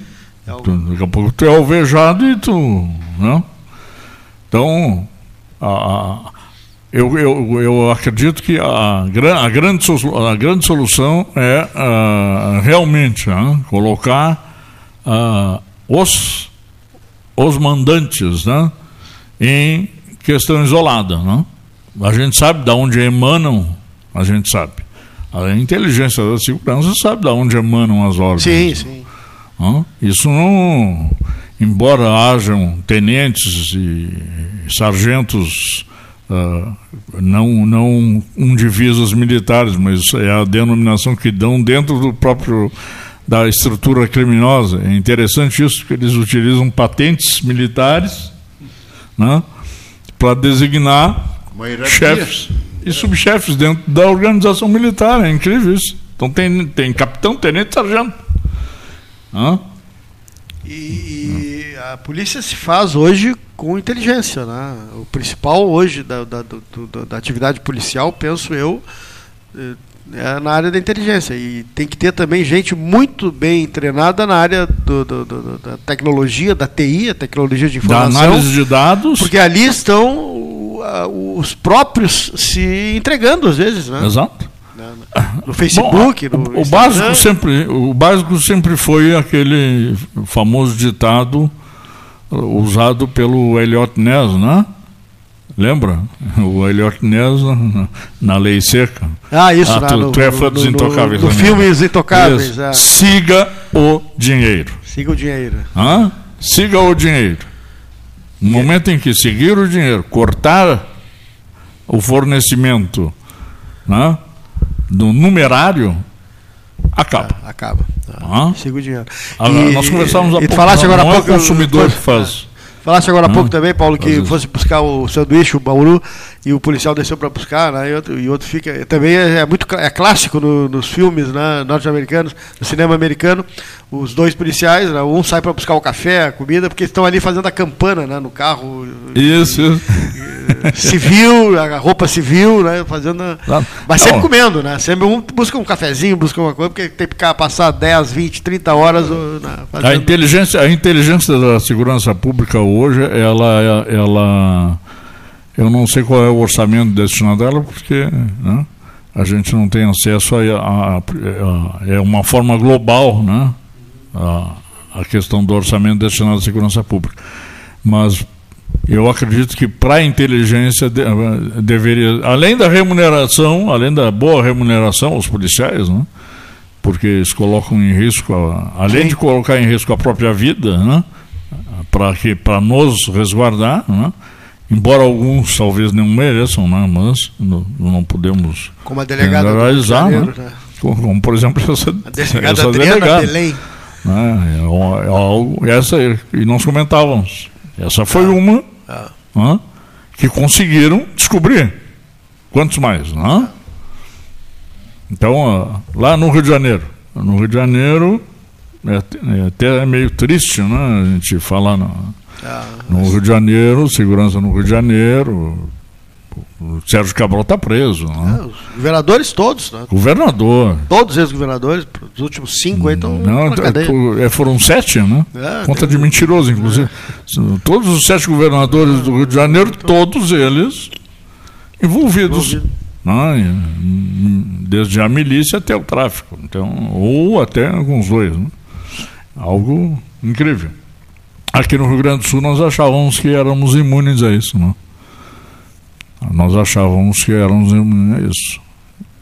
Tu, daqui a pouco tu é alvejado e tu. Né? Então, a, a, eu, eu, eu acredito que a, a, grande, a grande solução é a, realmente né? colocar os, os mandantes né? em questão isolada. Né? A gente sabe de onde emanam, a gente sabe. A inteligência da segurança sabe de onde emanam as ordens. Sim, sim. Isso não. Embora hajam tenentes e sargentos, uh, não, não um divisas militares, mas é a denominação que dão dentro do próprio da estrutura criminosa. É interessante isso, que eles utilizam patentes militares né, para designar chefes e subchefes dentro da organização militar. É incrível isso. Então tem, tem capitão, tenente, sargento. Hã? E, e a polícia se faz hoje com inteligência. Né? O principal hoje da, da, do, da atividade policial, penso eu, é na área da inteligência. E tem que ter também gente muito bem treinada na área do, do, do, da tecnologia, da TI, a tecnologia de informação. Da análise de dados. Porque ali estão os próprios se entregando às vezes, né? Exato. No Facebook, Bom, no o, básico sempre, o básico sempre foi aquele famoso ditado usado pelo Elliot Ness, né? Lembra? O Elliot Ness na, na Lei Seca. Ah, isso, ah, tu, no, tu é fã dos no, Intocáveis. No, no filme Os Intocáveis. É. Siga o dinheiro. Siga o dinheiro. Hã? Siga o dinheiro. No momento em que seguir o dinheiro, cortar o fornecimento né, do numerário, acaba. É, acaba. Ah? Siga o dinheiro. E, nós conversávamos há e pouco. falaste agora não pouco. É o consumidor que faz. Falaste agora há Ah, pouco também, Paulo, que fosse buscar o sanduíche, o bauru, e o policial desceu para buscar, né? E outro, e outro fica. Também é, é muito é clássico no- nos filmes né, norte-americanos, no cinema americano, os dois policiais, né, um sai para buscar o café, a comida, porque estão ali fazendo a campana né, no carro Isso, isso. Civil, a roupa civil, né? Fazendo. a-. Mas sempre Não. comendo, né? Sempre um busca um cafezinho, busca uma coisa, porque tem que ficar, passar 10, 20, 30 horas uh, na- A fazendo. inteligência, a inteligência da segurança pública hoje, ela, ela, eu não sei qual é o orçamento destinado a ela, porque né, a gente não tem acesso a, a- a- é uma forma global, né, a, a questão do orçamento destinado à segurança pública. Mas eu acredito que para a inteligência de- deveria, além da remuneração, além da boa remuneração aos policiais, né? porque eles colocam em risco, a- além Sim. de colocar em risco a própria vida, né? para que para nos resguardar, né? embora alguns talvez não mereçam, né? mas não, não podemos Como a delegada generalizar, né? Janeiro, né? como, como, por exemplo essa, A delegada essa Adriana delegada. Né? É, é algo, essa, e nós comentávamos, essa foi uma Ah. né? que conseguiram descobrir. Quantos mais? Né? Então, lá no Rio de Janeiro, no Rio de Janeiro, é, até- é até meio triste, né? A gente falar no, Ah, no Rio de Janeiro, segurança no Rio de Janeiro, O Sérgio Cabral está preso. Né? É, os governadores todos, né? Governador. Todos eles governadores, os últimos cinco aí estão Não, na cadeia. é, foram sete, né? É, Conta de mentiroso, inclusive. Todos os sete governadores do Rio de Janeiro, todos eles envolvidos. Né? Em- Desde a milícia até o tráfico. Então, ou até alguns dois. Né? Algo incrível. Aqui no Rio Grande do Sul nós achávamos que éramos imunes a isso. Não? Nós achávamos que éramos a isso.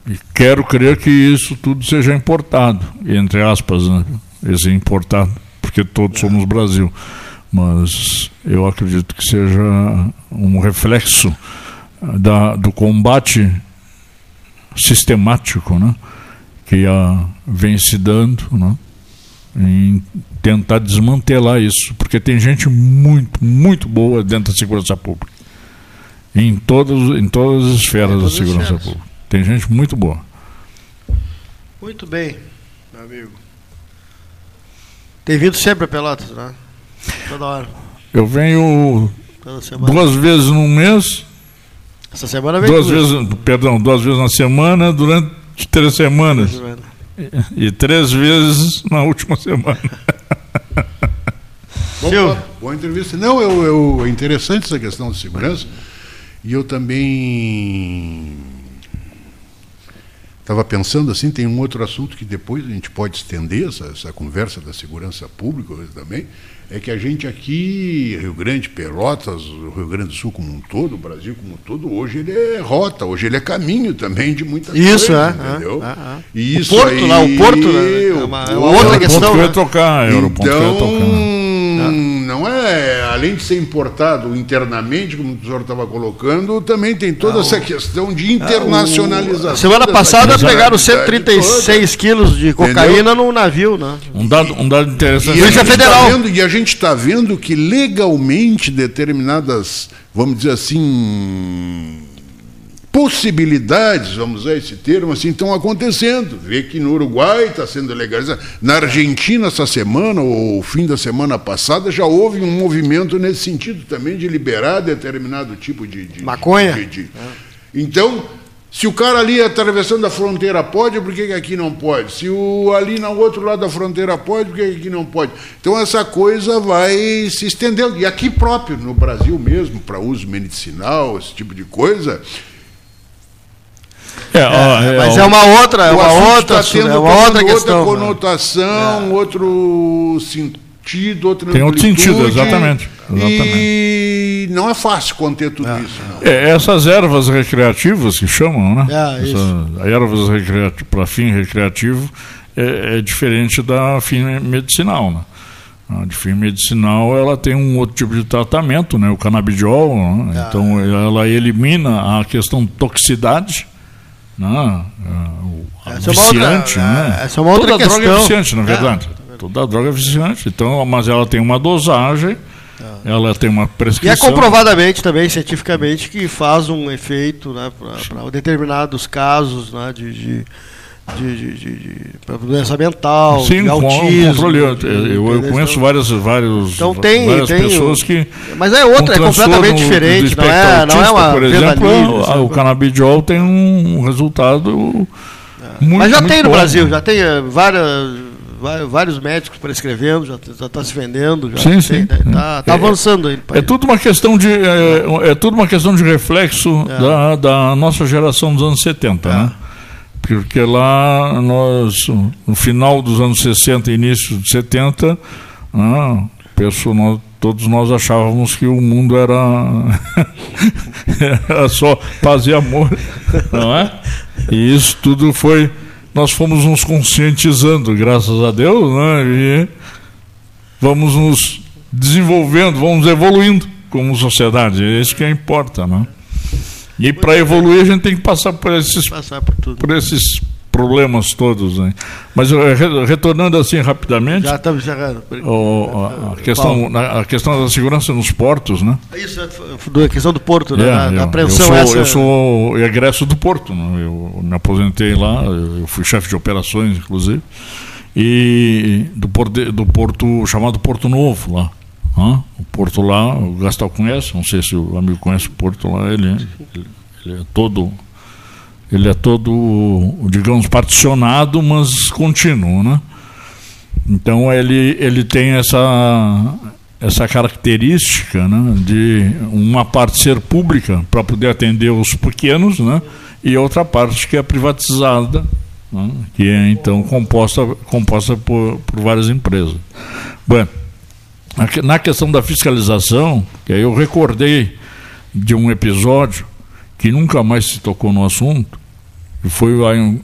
E quero crer que isso tudo seja importado, entre aspas, né? esse importado, porque todos somos Brasil. Mas eu acredito que seja um reflexo da, do combate sistemático né? que a, vem se dando né? em tentar desmantelar isso, porque tem gente muito, muito boa dentro da segurança pública. Em, todos, em todas as esferas da todas segurança esferas. pública. Tem gente muito boa. Muito bem, meu amigo. Tem vindo sempre a Pelotas, né? Toda hora. Eu venho duas vezes no mês, Essa semana vem duas vezes, perdão, duas vezes na semana durante três semanas. E, e três vezes na última semana. Boa, boa entrevista. Não, eu, eu- é interessante essa questão de segurança. E eu também estava pensando assim, tem um outro assunto que depois a gente pode estender essa, essa conversa da segurança pública também, é que a gente aqui, Rio Grande, Pelotas, o Rio Grande do Sul como um todo, o Brasil como um todo, hoje ele é rota, hoje ele é caminho também de muita Isso, coisa, é, entendeu? é, é, é. E O isso Porto aí, lá, o Porto, né, é o uma- é uma outra o questão, ponto que eu ia né? tocar, era o ponto que eu ia Então, tocar. Além de ser importado internamente, como o senhor estava colocando, também tem toda essa questão de internacionalização. Semana dessa passada atividade pegaram toda. 136 quilos de cocaína num navio, né? Um dado, um dado interessante. E a, gente tá vendo, e a gente está vendo que legalmente determinadas, vamos dizer assim, possibilidades, vamos usar esse termo, assim, estão acontecendo. Vê que no Uruguai está sendo legalizado. Na Argentina, essa semana, ou fim da semana passada, já houve um movimento nesse sentido também de liberar determinado tipo de. de Maconha? de- de- Então, se o cara ali atravessando a fronteira pode, por que, que aqui não pode? Se o ali no outro lado da fronteira pode, por que, que aqui não pode? Então essa coisa vai se estendendo. E aqui próprio, no Brasil mesmo, para uso medicinal, esse tipo de coisa. É, ó, é, mas é uma outra, é uma outra, está tendo, é uma tá outra tendo questão. outra né? conotação, outro sentido, outra Tem outro sentido, exatamente, E não é fácil conter tudo isso. Não. É, essas ervas recreativas que chamam, né? É, isso. Essas ervas para fim recreativo é, é diferente da fim medicinal, né? A de fim medicinal ela tem um outro tipo de tratamento, né? O canabidiol, né? Ah. então ela elimina a questão de toxicidade, né? O- Essa é uma outra- viciante, né? essa é uma outra Toda droga é questão. viciante, na É. verdade. Toda droga é viciante. Então, mas ela tem uma dosagem, ela tem uma E é prescrição. comprovadamente também, cientificamente, que faz um efeito né, para determinados casos né, de, de, de, de, de- de- doença mental, Sim, de autismo. controle. Eu, eu- eu conheço várias, vários, Então tem- várias tem pessoas que. Mas é outra, com é completamente diferente, não é- não é uma Por exemplo, vendanismo, a- sabe? o canabidiol tem um resultado muito Mas já muito tem no bom. Brasil, já tem eh, várias, vários médicos prescrevendo, já está se vendendo, já Sim, sim. está É- avançando aí. É tudo uma questão de é, é tudo uma questão de reflexo É. da, da nossa geração dos anos 70, né? Porque lá nós no final dos anos 60 e início de 70, ah, pessoa- nós- todos nós achávamos que o mundo era, era só paz e amor, não é? E isso tudo foi nós fomos nos conscientizando, graças a Deus, né? E vamos nos desenvolvendo, vamos evoluindo como sociedade. É isso que importa, né? E para evoluir a gente tem que passar por esses, Passar por tudo. por esses problemas todos. Né? Mas eh, re- retornando assim rapidamente, Já estamos encerrando. o- a, a questão, a questão da segurança nos portos, né? É Isso, da questão do porto, né? É, da, da eu, apreensão eu sou, essa. eu sou egresso do Porto, né? eu me aposentei lá, eu fui chefe de operações, inclusive, e do porto, do porto chamado Porto Novo lá. O porto lá, o Gastal conhece, não sei se o amigo conhece o porto lá, ele, ele Ele é todo, ele é todo, digamos, particionado, mas contínuo, né? Então ele, ele tem essa, essa característica né, de uma parte ser pública para poder atender os pequenos, né, e outra parte que é privatizada, né, que é então composta, composta por, por várias empresas. Bom, na questão da fiscalização, que aí eu recordei de um episódio que nunca mais se tocou no assunto, que foi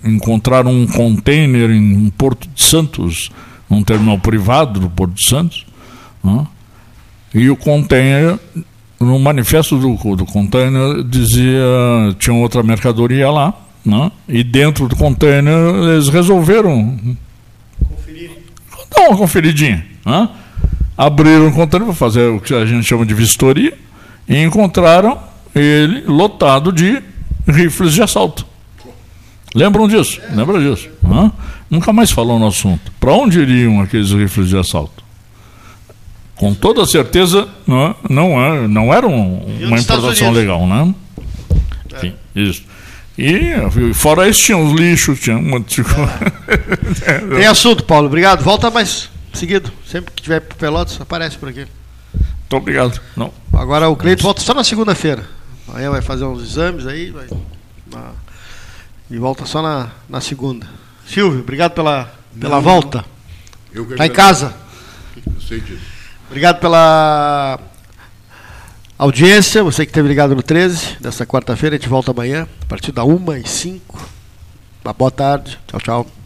encontrar um container em Porto de Santos, num terminal privado do Porto de Santos, né? e o container, no manifesto do, do container, dizia, tinha outra mercadoria lá, né? e dentro do container eles resolveram Conferir. dar uma conferidinha. Né? Abriram o container para fazer o que a gente chama de vistoria e encontraram ele lotado de rifles de assalto. Lembram disso? Lembram disso? Né? Nunca mais falou no assunto. Para onde iriam aqueles rifles de assalto? Com toda certeza, não, é, não, é, não era um, uma importação legal, né? É. Sim, isso. E fora isso, tinha os lixos, tinha um monte de coisa. É. Tem assunto, Paulo. Obrigado. Volta mais seguido. Sempre que tiver Pelotas, aparece por aqui. Muito obrigado. Não. Agora o Cleito volta só na segunda-feira. Amanhã vai fazer uns exames aí. Vai, e volta só na, na segunda. Silvio, obrigado pela, pela não, volta. Eu tá em casa. Eu sei disso. Obrigado pela audiência, você que esteve ligado no 13, dessa quarta-feira, a gente volta amanhã, a partir da 1 e 5. Uma boa tarde. Tchau, tchau.